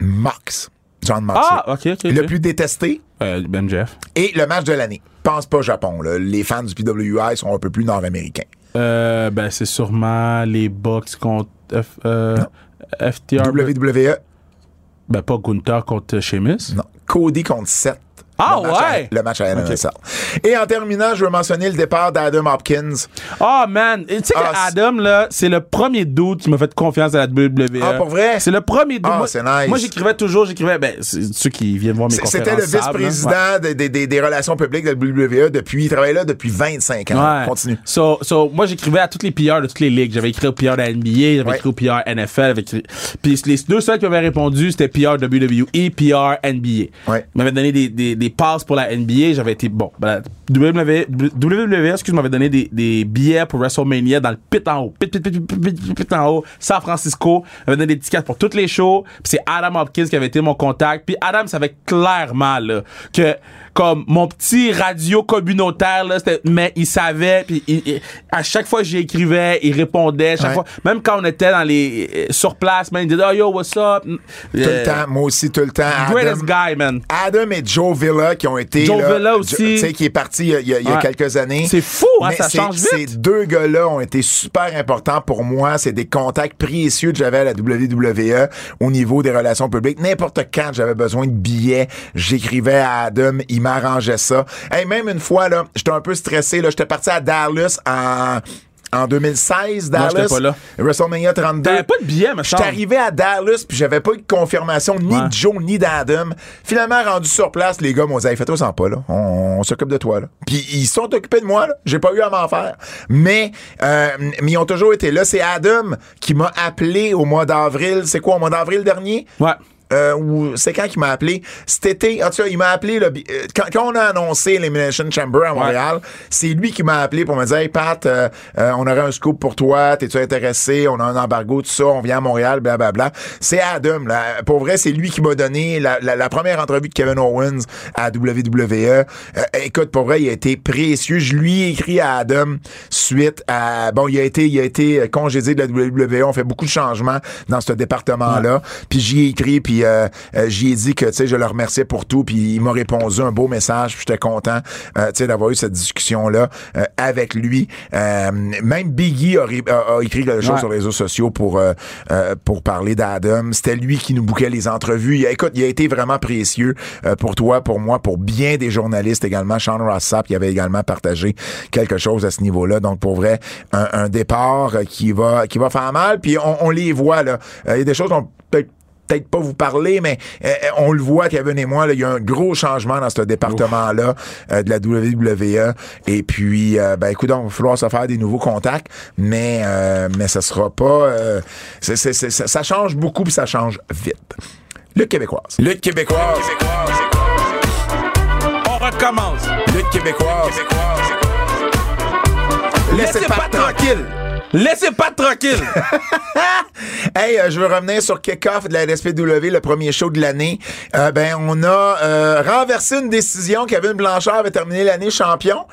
Mox. John Moxley. Ah, ok, ok. Le plus détesté? Euh, MJF. et le match de l'année. Pense pas Japon. là. Les fans du PWI sont un peu plus nord-américains. Euh, ben, c'est sûrement les Bucks contre F, euh, FTR. WWE, Ben, pas Gunther contre Sheamus. non. Cody contre Seth. Ah, le match à- ouais? le match à NSL. Et en terminant, je veux mentionner le départ d'Adam Hopkins. Oh man, tu sais Ah, que Adam là, c'est le premier doute qui m'a fait confiance à la WWE. Ah, pour vrai? C'est le premier doute. Ah, moi, c'est nice. Moi j'écrivais toujours, j'écrivais ben ceux qui viennent voir mes conférences. C'était le vice-président des- des, relations publiques de la WWE depuis, il travaillait là depuis 25 ans. Ouais. Continue. So, so, moi, j'écrivais à toutes les PR de toutes les ligues. J'avais écrit au PR de la NBA, j'avais Ouais. écrit au PR NFL. écrit- Puis les deux seuls qui m'avaient répondu, c'était PR WWE, PR NBA. Ouais. Ils m'avaient donné des, des, des passes pour la NBA. J'avais été, bon, ben, WWE, WWE, excuse, m'avait donné des, billets pour WrestleMania dans le pit en haut. Pit, pit, pit, pit, pit, en haut. San Francisco. M'avait donné des tickets pour toutes les shows. Puis c'est Adam Hopkins qui avait été mon contact. Puis Adam savait clairement, que, comme mon petit radio communautaire là mais il savait puis il- il- à chaque fois que j'y écrivais il répondait chaque Ouais. fois même quand on était dans les euh, sur place man il disait oh yo what's up? Tout le temps, moi aussi, tout le temps. greatest Adam, guy man Adam et Joe Villa qui ont été. Joe là, Villa aussi. Tu sais, qui est parti il y a, il y a- il y a Ouais. quelques années. C'est fou, hein, Mais ça change vite. Ces deux gars-là ont été super importants pour moi. C'est des contacts précieux que j'avais à la WWE au niveau des relations publiques. N'importe quand j'avais besoin de billets, j'écrivais à Adam, il m'arrangeait ça. Hey, même une fois, là, j'étais un peu stressé. Là, j'étais parti à Dallas en. En 2016, Moi, Dallas, j'étais pas là. WrestleMania 32. t'avais pas de billet me J'étais arrivé à Dallas, puis j'avais pas eu de confirmation ni Ouais. de Joe ni d'Adam. Finalement, rendu sur place, les gars m'ont dit hey, fais-toi sans pas, là. On, on s'occupe de toi, là. Puis ils sont occupés de moi, là. J'ai pas eu à m'en faire. Mais, euh, mais ils ont toujours été là. C'est Adam qui m'a appelé au mois d'avril. C'est quoi, au mois d'avril dernier? ouais Euh, ou c'est quand qu'il m'a appelé? Cet été. En tout cas il m'a appelé là, euh, quand, quand on a annoncé l'Elimination Chamber à Montréal c'est lui qui m'a appelé pour me dire hey Pat euh, euh, on aurait un scoop pour toi t'es-tu intéressé? On a un embargo tout ça on vient à Montréal blablabla c'est Adam là. pour vrai c'est lui qui m'a donné la, la- la première entrevue de Kevin Owens à WWE écoute pour vrai il a été précieux. Je lui ai écrit à Adam suite à bon il a été il a été congédié de la WWE on fait beaucoup de changements dans ce département là puis j'y ai écrit puis euh, euh, j'y ai dit que tu sais je le remerciais pour tout puis il m'a répondu un beau message puis j'étais content euh, tu sais d'avoir eu cette discussion là avec lui. Euh, même Biggie a, a- a écrit quelque chose Ouais. sur les réseaux sociaux pour euh, euh, pour parler d'Adam. C'était lui qui nous bouquait les entrevues. Il a, écoute il a été vraiment précieux euh, pour toi pour moi pour bien des journalistes également. Sean Ross Sapp qui avait également partagé quelque chose à ce niveau-là. Donc pour vrai un, un départ euh, qui va qui va faire mal puis on, on les voit là. Euh, il y a des choses qu'on peut peut-être pas vous parler, mais euh, on le voit, Kevin et moi, là, il y a un gros changement dans ce département-là euh, de la WWE. Et puis, euh, ben écoute, il va falloir se faire des nouveaux contacts, mais euh, mais ça sera pas... euh, c'est- c'est- c'est- ça, ça change beaucoup, puis ça change vite. Lutte québécoise. Lutte québécoise. on recommence Lutte québécoise. Laissez pas tranquille. Laissez pas tranquille Hey, euh, je veux revenir sur Kick-Off de la NSPW, le premier show de l'année. Euh, ben, on a euh, renversé une décision. Kevin Blanchard avait terminé l'année champion.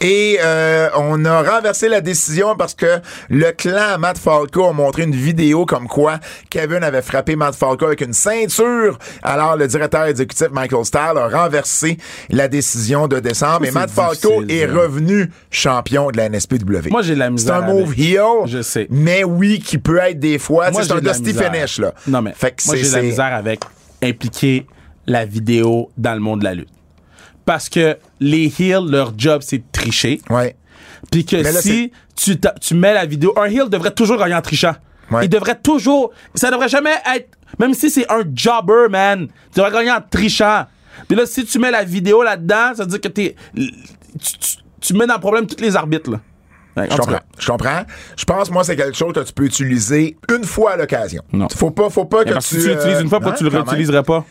Et euh, on a renversé la décision parce que le clan Matt Falco a montré une vidéo comme quoi Kevin avait frappé Matt Falco avec une ceinture. Alors, le directeur exécutif Michael Stahl a renversé la décision de décembre. Et C'est Matt Falco est revenu champion de la NSPW. Moi, j'ai la C'est misère un move avec. Je sais. Mais oui, qui peut être des fois. Moi, C'est un dusty finish, là. Non, mais Fait que moi, c'est- j'ai de la c'est- misère avec impliquer la vidéo dans le monde de la lutte. Parce que les heels, leur job, c'est de tricher. Ouais. Puis que là, si tu, tu mets la vidéo, un heel devrait toujours gagner en trichant. Ouais. Il devrait toujours. Ça devrait jamais être. Même si c'est un jobber, man, tu devrais gagner en trichant. Puis là, si tu mets la vidéo là-dedans, ça veut dire que t'es. Tu, tu, tu mets dans le problème tous les arbitres, là. Ouais, Je comprends. Je comprends. Je pense, moi, c'est quelque chose que tu peux utiliser une fois à l'occasion. Non. Faut pas, faut pas que parce que tu. si tu l'utilises une fois, pourquoi hein, tu le même. réutiliserais pas?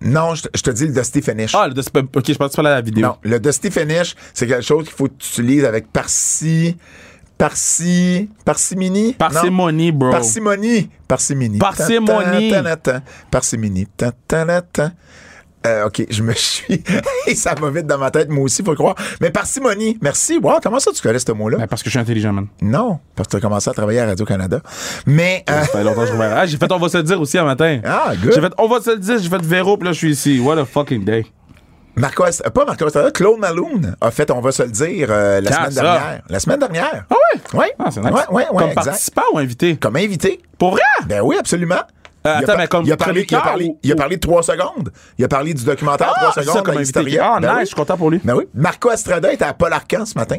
Non, je te, je te dis le Dusty Finish. Ah, le Dusty- ok, je pense que tu la vidéo. Non, le Dusty Finish, c'est quelque chose qu'il faut que tu utilises avec. Parsi... Parcimonie? Non? Parcimonie, bro. Parcimonie. Parcimonie. Parcimonie. Tan, Euh, OK, je me suis... Et ça va vite dans ma tête, moi aussi, faut croire. Mais parcimonie, merci. Wow, comment ça tu connais ce mot-là? Ben, parce que je suis intelligent, man. Non, parce que tu as commencé à travailler à Radio-Canada. Mais... euh, Ça fait longtemps que je. Ah, j'ai fait On va se le dire aussi un matin. Ah, good. J'ai fait On va se le dire, j'ai fait Véro, puis là, je suis ici. What a fucking day. Marco, Est- pas Marco Estrada, Claude Malone a fait, on va se le dire, euh, la semaine ça? dernière. La semaine dernière. Ah ouais? Oui. Ah, c'est nice. Ouais, ouais, ouais, Comme exact. participant ou invité? Comme invité. Pour vrai? Ben oui, absolument. Euh, Il a attends, par- mais comme il a parlé, il a chroniqueur parlé, ou- il a parlé de trois secondes. Il a parlé du documentaire Ah, trois secondes comme invité. Ah, Ben nice, oui. je suis content pour lui. Ben oui. Marco Estrada était à Paul Arcan ce matin.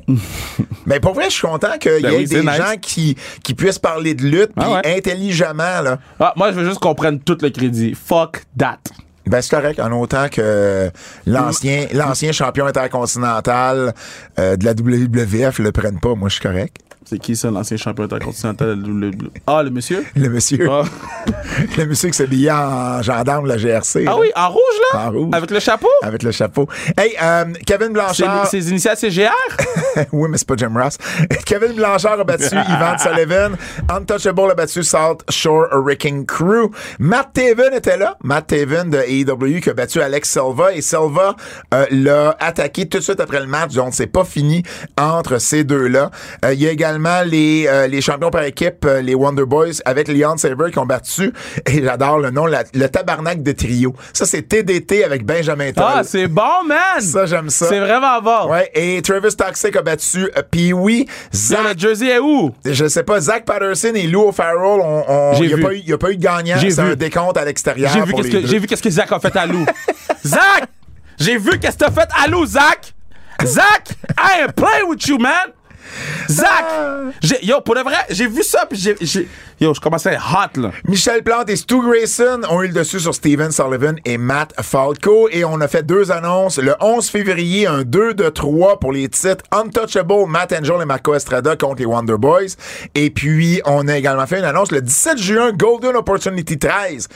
Mais pour vrai, je suis content qu'il Ben y ait oui, des nice. gens qui, qui puissent parler de lutte Ah puis ouais. intelligemment. Là. Ah, moi, je veux juste qu'on prenne tout le crédit. Fuck that. Ben c'est correct, en autant que l'ancien l'ancien champion intercontinental euh, de la WWF le prenne pas, moi je suis correct. C'est qui ça, l'ancien champion intercontinental? Le- le- Ah, le monsieur? Le monsieur, Ah, le monsieur qui s'habillait en gendarme de la GRC. Ah là, oui, en rouge, là? En rouge. Avec le chapeau? Avec le chapeau. Hey, euh, Kevin C'est Blanchard. ses initiales CGR? oui, mais c'est pas Jim Ross. Kevin Blanchard a battu Ivan Sullivan. Untouchable a battu Salt Shore Hurricane Crew. Matt Taven était là. Matt Taven de AEW qui a battu Alex Silva. Et Silva euh, l'a attaqué tout de suite après le match. Donc, c'est pas fini entre ces deux-là. Euh, Il y a également les, euh, les champions par équipe, euh, les Wonder Boys, avec Leon Saber qui ont battu, et j'adore le nom, la- le tabarnak de trio. Ça, c'est TDT avec Benjamin Toll. Ah, c'est bon, man! ça, j'aime ça. C'est vraiment bon. Ouais, et Travis Toxic a battu euh, Pee-Wee. Là, Zach, le jersey est où? je sais pas, Zach Patterson et Lou O'Farrell, on, il n'y a, vu. pas eu- il y a pas eu de gagnant. J'ai C'est vu. un décompte à l'extérieur. J'ai vu qu'est-ce que qu'est-ce que Zach a fait à Lou. Zach, j'ai vu qu'est-ce que t'as fait à Lou, Zach. Zach, I am playing with you, man. Zach, Ah. yo, pour de vrai, j'ai vu ça puis j'ai, yo, je commençais à être hot là. Michel Plante et Stu Grayson ont eu le dessus sur Steven Sullivan et Matt Falco et on a fait deux annonces. Le 11 février, un 2 de 3 pour les titres Untouchable, Matt Angel et Marco Estrada contre les Wonder Boys. Et puis, on a également fait une annonce le 17 juin, Golden Opportunity 13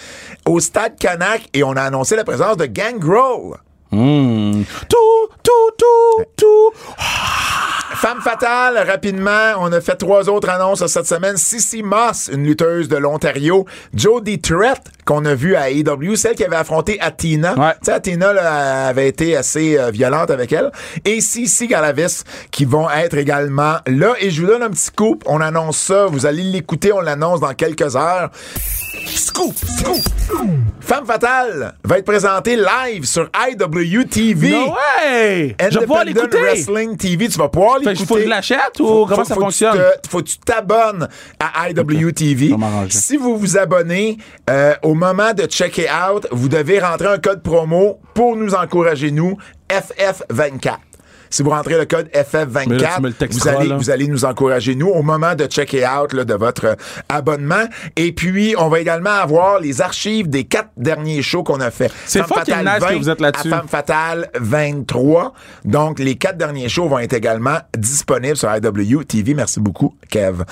au Stade Canac et on a annoncé la présence de Gangrel. Tout, tout, tout, tout. Femme fatale, rapidement, on a fait trois autres annonces cette semaine. Sissy Moss, une lutteuse de l'Ontario. Jodie Trett, qu'on a vu à AEW, celle qui avait affronté Athena. Ouais. Tu sais, Athena là, avait été assez euh, violente avec elle. Et Sissy Galavis, qui vont être également là. Et je vous donne un petit scoop. On annonce ça. Vous allez l'écouter. On l'annonce dans quelques heures. Scoop! Scoop! Femme fatale va être présentée live sur IWTV. No way! Je vais pouvoir l'écouter. Wrestling TV, tu vas pouvoir que l'écouter. faut que je l'achète ou comment ça que tu fonctionne? te- faut que tu t'abonnes à IWTV. M'arranger. Si vous vous abonnez, euh, au moment de checker out, vous devez rentrer un code promo pour nous encourager, nous, FF24. Si vous rentrez le code Mais là, tu FF24, me le vous allez, là. vous allez nous encourager, nous, au moment de checker out là, de votre euh, abonnement. Et puis, on va également avoir les archives des quatre derniers shows qu'on a fait. C'est Femme fucking Fatale nice que 20 vous êtes là-dessus. à Femme Fatale 23. Donc, les quatre derniers shows vont être également disponibles sur IWTV. Merci beaucoup, Kev.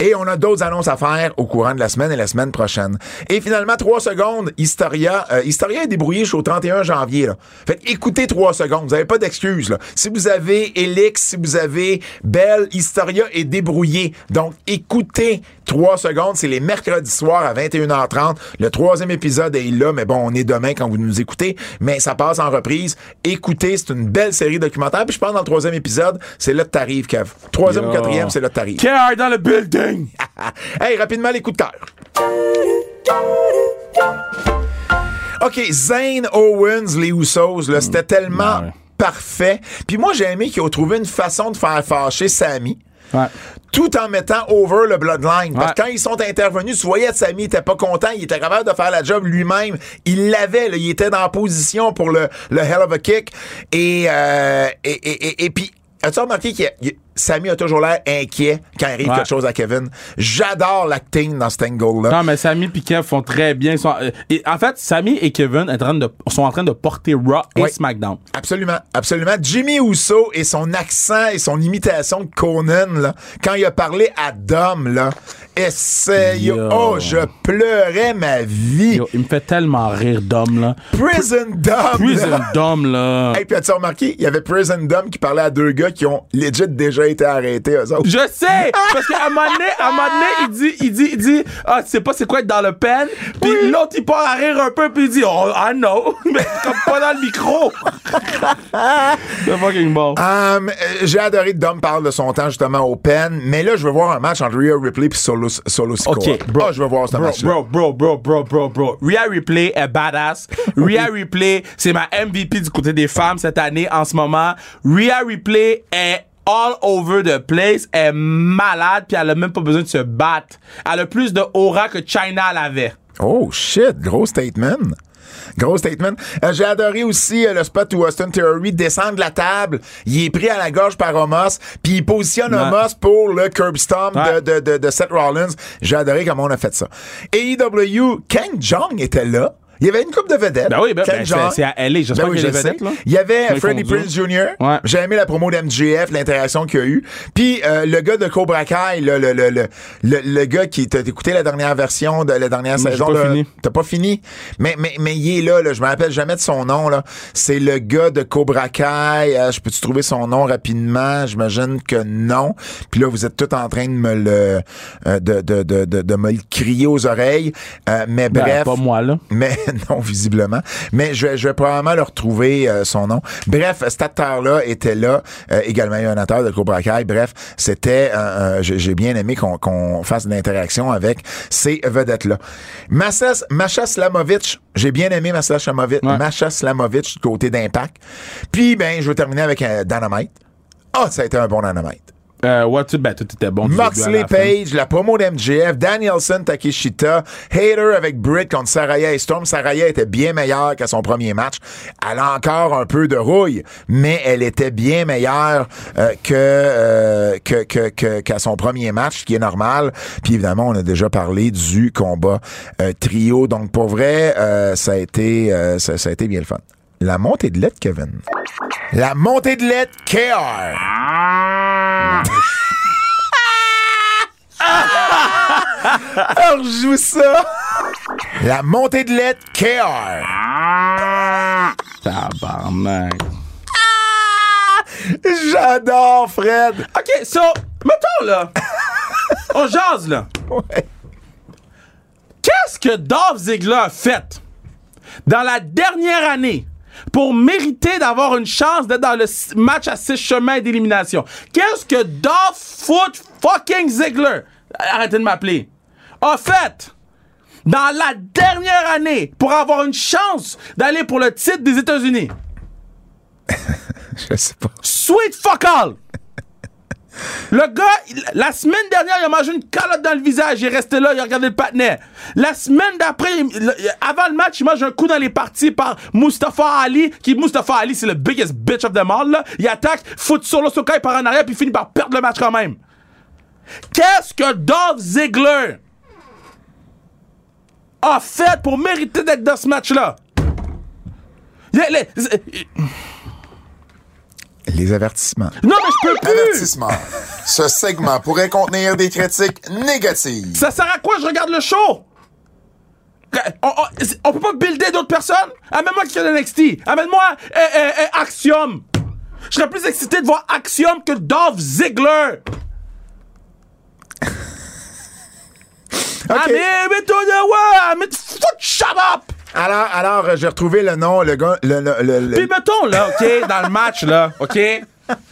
Et on a d'autres annonces à faire au courant de la semaine et la semaine prochaine. Et finalement, trois secondes, Historia. euh, Historia est débrouillé jusqu'au 31 janvier. Là. Fait écoutez trois secondes. Vous n'avez pas d'excuses. là. Si vous avez Elix, si vous avez Belle, Historia est débrouillé. Donc, écoutez trois secondes. C'est les mercredis soirs à 21h30. Le troisième épisode est là, mais bon, on est demain quand vous nous écoutez. Mais ça passe en reprise. Écoutez, c'est une belle série documentaire. Puis je pense dans le troisième épisode, c'est là que t'arrives, Kev. Troisième ou quatrième, c'est là que t'arrives. KR dans le building! hey, rapidement, les coups de cœur. OK, Zane Owens, les Usos, là, c'était tellement Ouais. Parfait. Puis moi, j'ai aimé qu'ils ont trouvé une façon de faire fâcher Sammy. Ouais. Tout en mettant over le bloodline. Parce Ouais. que quand ils sont intervenus, tu voyais que Sammy était pas content, il était capable de faire la job lui-même. Il l'avait, là, il était dans la position pour le, le hell of a kick. Et, euh, et, et, et, et puis, as-tu remarqué que Sammy a toujours l'air inquiet quand arrive Ouais. quelque chose à Kevin? J'adore l'acting dans cet angle-là. Non, mais Sammy et Kev font très bien. Sont- euh, et en fait, Sammy et Kevin sont en train de, sont en train de porter Raw et. SmackDown. Absolument, absolument. Jimmy Uso et son accent et son imitation de Conan, là, quand il a parlé à Dom, là, essaye. Yo. Oh, je pleurais ma vie. Yo, il me fait tellement rire d'homme, là. Prison Dom. Prison là. d'homme, là. Hey, puis as-tu remarqué, il y avait Prison Dom qui parlait à deux gars qui ont legit déjà été arrêtés, eux autres. Je sais! Parce qu'à un moment donné, à un moment donné, il dit, il dit, il dit, ah, tu sais pas c'est quoi être dans le pen? Puis l'autre, il part à rire un peu, puis il dit, oh, I know. Mais comme pas dans le micro. C'est fucking bon. Um, euh, j'ai adoré que Dom parle de son temps justement au pen, mais là, je veux voir un match entre Rhea Ripley et Solo, Solo Sikoa. OK, bro. Ah, je veux voir ce Bro, match-là. bro, bro, bro, bro, bro, bro. Rhea Ripley est badass. Rhea Ripley, c'est ma MVP du côté des femmes cette année en ce moment. Rhea Ripley est all over the place, elle est malade, puis elle a même pas besoin de se battre. Elle a plus de aura que China l'avait. Oh shit, gros statement. Gros statement. Euh, J'ai adoré aussi euh, le spot où Austin Theory descend de la table. Il est pris à la gorge par Omos, puis il positionne Ouais. Omos pour le curb stomp Ouais. de, de, de, de Seth Rollins. J'ai adoré comment on a fait ça. AEW, Kang Jong était là. Il y avait une coupe de vedettes. Ben oui, ben, ben, c'est- à LA. J'espère Ben oui, a je sais. vedettes, là. Il y avait Freddie Prinze Jr. Ouais. J'ai aimé la promo d'MGF, l'interaction qu'il y a eu. Puis euh, le gars de Cobra Kai, le, le, le, le, le gars qui t'a écouté la dernière version de la dernière J'ai saison. pas là. fini. T'as pas fini? Mais, mais, mais il est là, là. Je me rappelle jamais de son nom, là. C'est le gars de Cobra Kai. Euh, je peux-tu trouver son nom rapidement? J'imagine que non. Puis là, vous êtes tout en train de me le, euh, de, de, de, de, de me le crier aux oreilles. Euh, mais Ben, bref. pas moi, là. Mais non, visiblement. Mais je vais, je vais probablement le retrouver, euh, son nom. Bref, cet acteur-là était là, euh, également un acteur de Cobra Kai. Bref, c'était, euh, euh, j'ai bien aimé qu'on fasse de l'interaction avec ces vedettes-là. Masha, Masha Slamovic, j'ai bien aimé Masha Slamovic, Ouais. Masha Slamovic du côté d'Impact. Puis, ben, je vais terminer avec un Dynamite. Ah, ça a été un bon Dynamite. Euh, ouais, tu, ben, tout était bon. Moxley la. Page, la promo d'MJF, Danielson Takeshita, Hater avec Britt contre Saraya et Storm. Saraya était bien meilleure qu'à son premier match. Elle a encore un peu de rouille, mais elle était bien meilleure euh, que, euh, que, que, que- qu'à son premier match, ce qui est normal. Puis évidemment, on a déjà parlé du combat euh, trio. Donc pour vrai, euh, ça a été euh, ça, ça a été bien le fun. La montée de lait, Kevin. La montée de lait, KR. Alors, je joue ça. La montée de lait KR. Tabarnak. J'adore Fred. OK, so, mettons, là. on jase, là. Ouais. Qu'est-ce que Dolph Ziggler a fait dans la dernière année pour mériter d'avoir une chance d'être dans le match à six chemins d'élimination? Qu'est-ce que Dolph Foot fucking Ziggler, arrêtez de m'appeler, a fait dans la dernière année pour avoir une chance d'aller pour le titre des États-Unis? Je sais pas. Sweet fuck all! Le gars, il- la semaine dernière, il a mangé une calotte dans le visage. Il est resté là, il a regardé le patinet. La semaine d'après, il- avant le match, il mange un coup dans les parties par Mustafa Ali, qui Mustafa Ali, c'est le biggest bitch of them all. Il attaque, fout solo Sokai par en arrière, puis il finit par perdre le match quand même. Qu'est-ce que Dolph Ziggler a fait pour mériter d'être dans ce match-là? Il- Les avertissements. Non, mais je peux plus! Avertissement. Ce segment pourrait contenir des critiques négatives. Ça sert à quoi je regarde le show? On, on- on peut pas builder d'autres personnes? Amène-moi qui de NXT. Amène-moi euh, euh, euh, Axiom. Je serais plus excité de voir Axiom que Dolph Ziggler. OK. Allez, mets-toi de ouais, mais foot, shut up! Alors, alors euh, j'ai retrouvé le nom, le gars, le, le, le- le- Puis mettons, là, OK, dans le match, là, OK?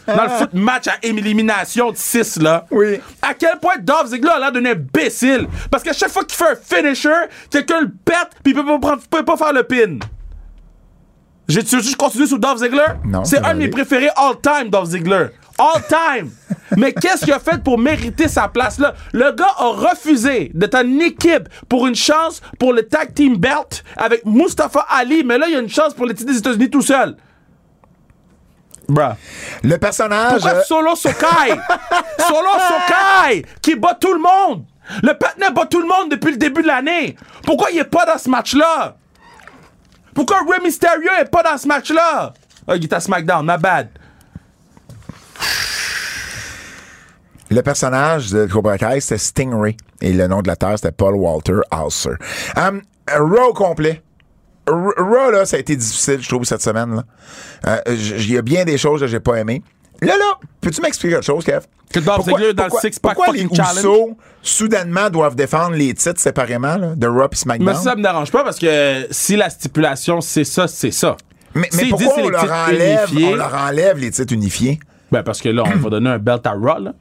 Dans le foot match à élimination de 6, là. Oui. À quel point Dolph Ziggler a l'air d'un imbécile? Parce qu'à chaque fois qu'il fait un finisher, quelqu'un le pète, puis il peut pas, prendre- peut pas faire le pin. J'ai tu veux juste continuer sur Dolph Ziggler? Non, C'est un de mes préférés all time, Dolph Ziggler. All time! Mais qu'est-ce qu'il a fait pour mériter sa place là? Le gars a refusé d'être en équipe pour une chance pour le tag team belt avec Mustafa Ali, mais là, il y a une chance pour le titre des États-Unis tout seul. Bruh. le personnage. Pourquoi euh, Solo Sokai? Solo Sokai qui bat tout le monde. Le patinet bat tout le monde depuis le début de l'année. Pourquoi il est pas dans ce match-là? Pourquoi Rey Mysterio est pas dans ce match-là? Ah, il est à SmackDown, my bad. Le personnage de Cobra Kai, c'était Stingray. Et le nom de l'acteur, c'était Paul Walter Hauser. Um, Raw complet. Raw, là, ça a été difficile, je trouve, cette semaine. là. Euh, Il y a bien des choses que j'ai pas aimées. Là, là, peux-tu m'expliquer quelque chose, Kev? Que Ziggler, dans le six-pack pourquoi les? Usos, soudainement, doivent défendre les titres séparément, là, de Raw et Mais SmackDown? ça, ça me dérange pas parce que si la stipulation c'est ça, c'est ça. mais, mais pourquoi on les leur, enlève, on leur enlève les titres unifiés? Ben parce que là, on va donner un belt à Raw, là.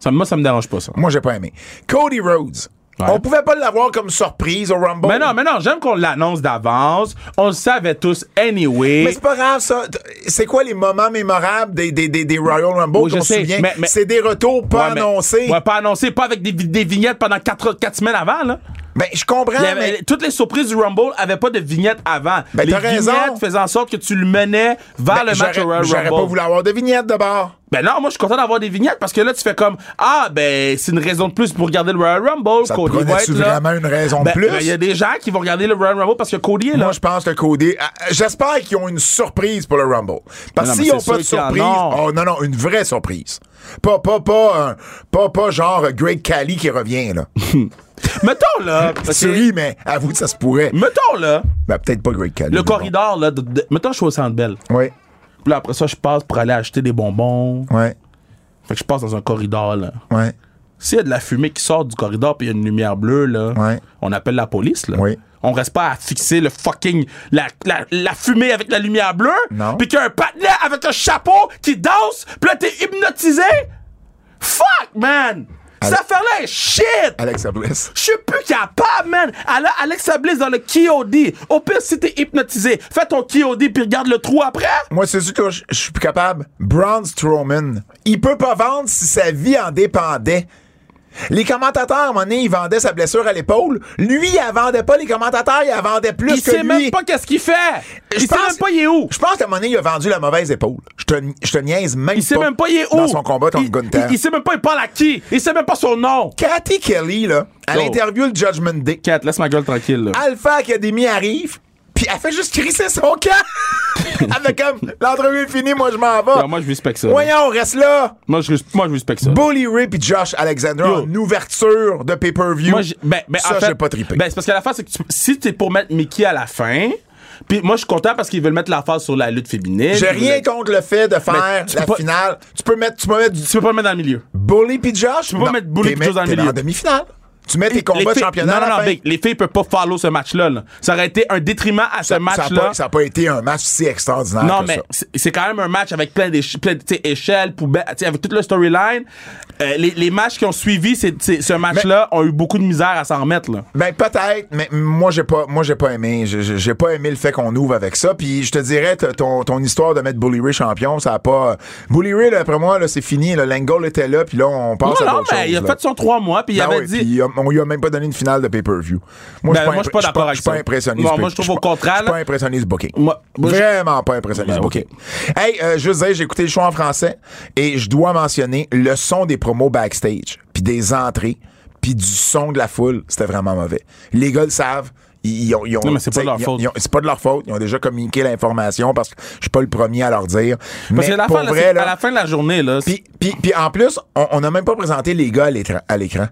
Ça, moi, ça me dérange pas, ça. Moi, j'ai pas aimé. Cody Rhodes. Ouais. On pouvait pas l'avoir comme surprise au Rumble. Mais non, mais non, j'aime qu'on l'annonce d'avance. On le savait tous anyway. Mais c'est pas grave, ça. C'est quoi les moments mémorables des, des, des, des Royal Rumble Oui, je qu'on se sais, souvient? mais- mais- C'est des retours pas Ouais, mais- annoncés. Ouais, pas annoncé, pas avec des, des vignettes pendant 4 semaines avant, là. Ben, je comprends, avait- mais... Toutes les surprises du Rumble avaient pas de vignettes avant. Ben, les t'as raison. vignettes faisaient en sorte que tu le menais vers Ben, le match j'aurais- au Royal J'aurais Rumble. pas voulu avoir de vignettes de bord. Ben non, moi je suis content d'avoir des vignettes parce que là tu fais comme ah ben c'est une raison de plus pour regarder le Royal Rumble. Ça Cody va être là? vraiment une raison de Ben, plus? ben, il y a des gens qui vont regarder le Royal Rumble parce que Cody est là. Moi, je pense que Cody. ah, J'espère qu'ils ont une surprise pour le Rumble. Parce que s'ils n'ont pas de surprise. Oh, non, non, une vraie surprise. Pas, pas, pas, un- pas, pas genre euh, Greg Cali qui revient, là. Mettons là. Tu que- ris, mais avoue que ça se pourrait. Mettons là. Ben, peut-être pas Greg Cali. Le corridor là. de- de- mettons je suis au Centre Bell. Oui, Puis là après ça je passe pour aller acheter des bonbons. ouais, Fait que je passe dans un corridor là. ouais. S'il y a de la fumée qui sort du corridor puis il y a une lumière bleue là, Ouais. on appelle la police là. Oui. On reste pas à fixer le fucking la, la, la fumée avec la lumière bleue. Non. Puis qu'il y a un patinet avec un chapeau qui danse, puis là t'es hypnotisé? Fuck man. Cette affaire-là est shit. Alexa Bliss. Je suis plus capable, man. Elle a Alexa Bliss dans le KOD. Au pire, si t'es hypnotisé, fais ton KOD puis regarde le trou après. Moi, c'est sûr que je je suis plus capable. Braun Strowman. Il peut pas vendre si sa vie en dépendait. Les commentateurs, à un moment donné, ils vendaient sa blessure à l'épaule. Lui, il la vendait pas. Les commentateurs, il vendait plus Il que sait lui. même pas qu'est-ce qu'il fait. Je Il sait même pas il est où. Je pense qu'à un moment donné, il a vendu la mauvaise épaule. Je te, je te niaise même Il sait pas. même pas il est où. Dans son combat contre il, Gunther. il, il sait même pas il parle à qui. Il sait même pas son nom. Cathy Kelly, là, à Oh. l'interview de Judgment Day, Kat, laisse ma gueule tranquille. là. Alpha Academy arrive, puis elle fait juste crisser son camp. Avec comme, l'entrevue est finie, moi je m'en vais. Non, moi, je respecte ça. Voyons, reste là. Moi, je, moi, je respecte ça. Bully Ray puis Josh Alexander Yo. en ouverture de pay-per-view. Moi, ben, ben, ça, en fait, j'ai pas trippé. Ben, c'est parce que la fin, c'est que tu- si t'es pour mettre Mickey à la fin, puis moi, je suis content parce qu'ils veulent mettre la phase sur la lutte féminine. j'ai rien contre le fait de faire la pas- finale. Tu peux mettre, tu peux mettre du Tu peux pas le mettre dans le milieu. Bully puis Josh? Tu peux pas mettre Bully puis Josh dans le milieu. en demi-finale. Tu mets tes combats de championnat non, à non, la non, fin. Big, les filles peuvent pas follow ce match-là. là. Ça aurait été un détriment à ce match-là. Ça n'a pas été un match si extraordinaire Non, que mais ça. c'est- quand même un match avec plein d'échelles, poubelles, avec toute le storyline. Euh, les, les matchs qui ont suivi c'est- c'est- ce match-là ont eu beaucoup de misère à s'en remettre. Là. Ben peut-être, mais moi j'ai pas, moi j'ai pas aimé, J'ai- pas aimé le fait qu'on ouvre avec ça. Puis je te dirais, ton, ton histoire de mettre Bully Ray champion, ça a pas. Bully Ray, là, après moi, là, c'est fini. Le Langle était là, puis là on passe Non, à non, d'autres mais choses, il a là. fait son trois mois, puis il Ben avait oui, dit. puis on lui a même pas donné une finale de pay-per-view. Moi, Ben, je je suis pas d'accord avec Je suis pas impressionné. Moi, je trouve suis au pas- contraire, Je suis pas impressionné du booking. Moi- Vraiment pas impressionné Ben, du ok. booking. Hey, euh, je veux dire, j'ai écouté le show en français et je dois mentionner le son des promos backstage, puis des entrées, puis du son de la foule, c'était vraiment mauvais. Les gars le savent. Ils, ont, ils ont- Non, mais c'est pas de leur ils ont- faute. ils ont- C'est pas de leur faute. Ils ont déjà communiqué l'information parce que je suis pas le premier à leur dire. Parce mais que la pour fin, vrai, là, à la fin de la journée, là, puis, puis, puis en plus, on- n'a même pas présenté les gars à l'écran. à l'écran.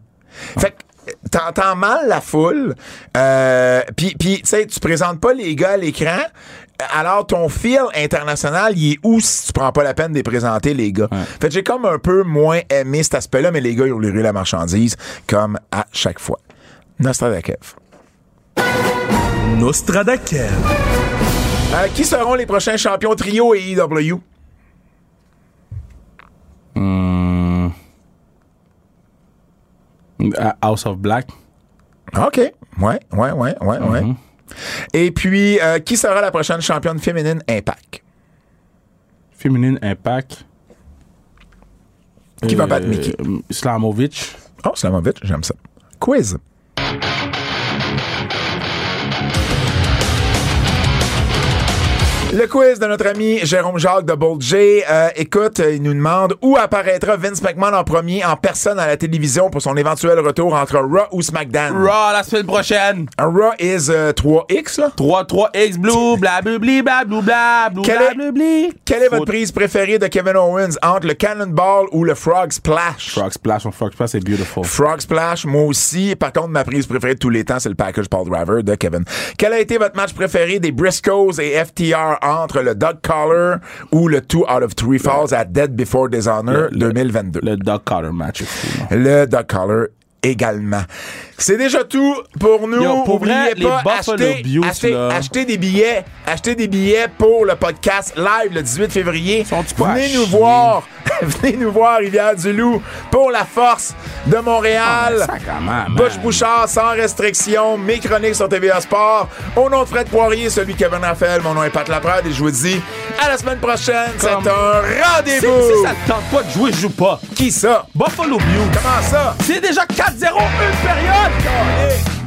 Fait que t'entends mal la foule. Euh, puis, puis tu sais, tu présentes pas les gars à l'écran. Alors, ton fil international, il est où si tu prends pas la peine de les présenter, les gars? Fait que j'ai comme un peu moins aimé cet aspect-là, mais les gars, ils ont livré la marchandise comme à chaque fois. Nostradakev. Nostradakev. Euh, qui seront les prochains champions trio et EW? à House of Black. OK. Ouais, ouais, ouais, ouais, ouais. Et puis, euh, qui sera la prochaine championne féminine Impact? Féminine Impact. Qui va Euh, battre Mickey? Slamovic. Oh, Slamovic, j'aime ça. Quiz. Le quiz de notre ami Jérôme Jacques de Bold J. Euh, écoute, euh, il nous demande où apparaîtra Vince McMahon en premier en personne à la télévision pour son éventuel retour entre Raw ou SmackDown? Raw la semaine prochaine. Raw is euh, 3X, là? 3-3-X blue, blablabli, blablabli, blablabli, Quel est- blablabli. Quelle est votre Faut- prise préférée de Kevin Owens entre le Cannonball ou le Frog Splash? Frog Splash, mon Frog Splash, c'est beautiful. Frog Splash, moi aussi. Par contre, ma prise préférée de tous les temps, c'est le package Paul Driver de Kevin. Quel a été votre match préféré des Briscoes et FTR entre le Dog Collar ou le Two Out of Three Falls à Dead Before Dishonor Le- le- 2022? Le Dog Collar match? Le Dog Collar également. C'est déjà tout pour nous. Yo, pour Oubliez vrai, pas, achetez des billets. Achetez des billets pour le podcast live le 18 février. Venez nous voir. Venez nous voir, Rivière-du-Loup, pour la force de Montréal. Ah, sacrément, man. Butch Bouchard, sans restriction, mes chroniques sur TVA Sport. Au nom de Fred Poirier, celui de Kevin Raphaël, mon nom est Pat Laprade et je vous dis à la semaine prochaine. C'est un Si, rendez-vous. si ça te tente pas de jouer, joue pas. Qui ça? Buffalo Bills. Comment ça? C'est déjà 4-0, une période. Allez.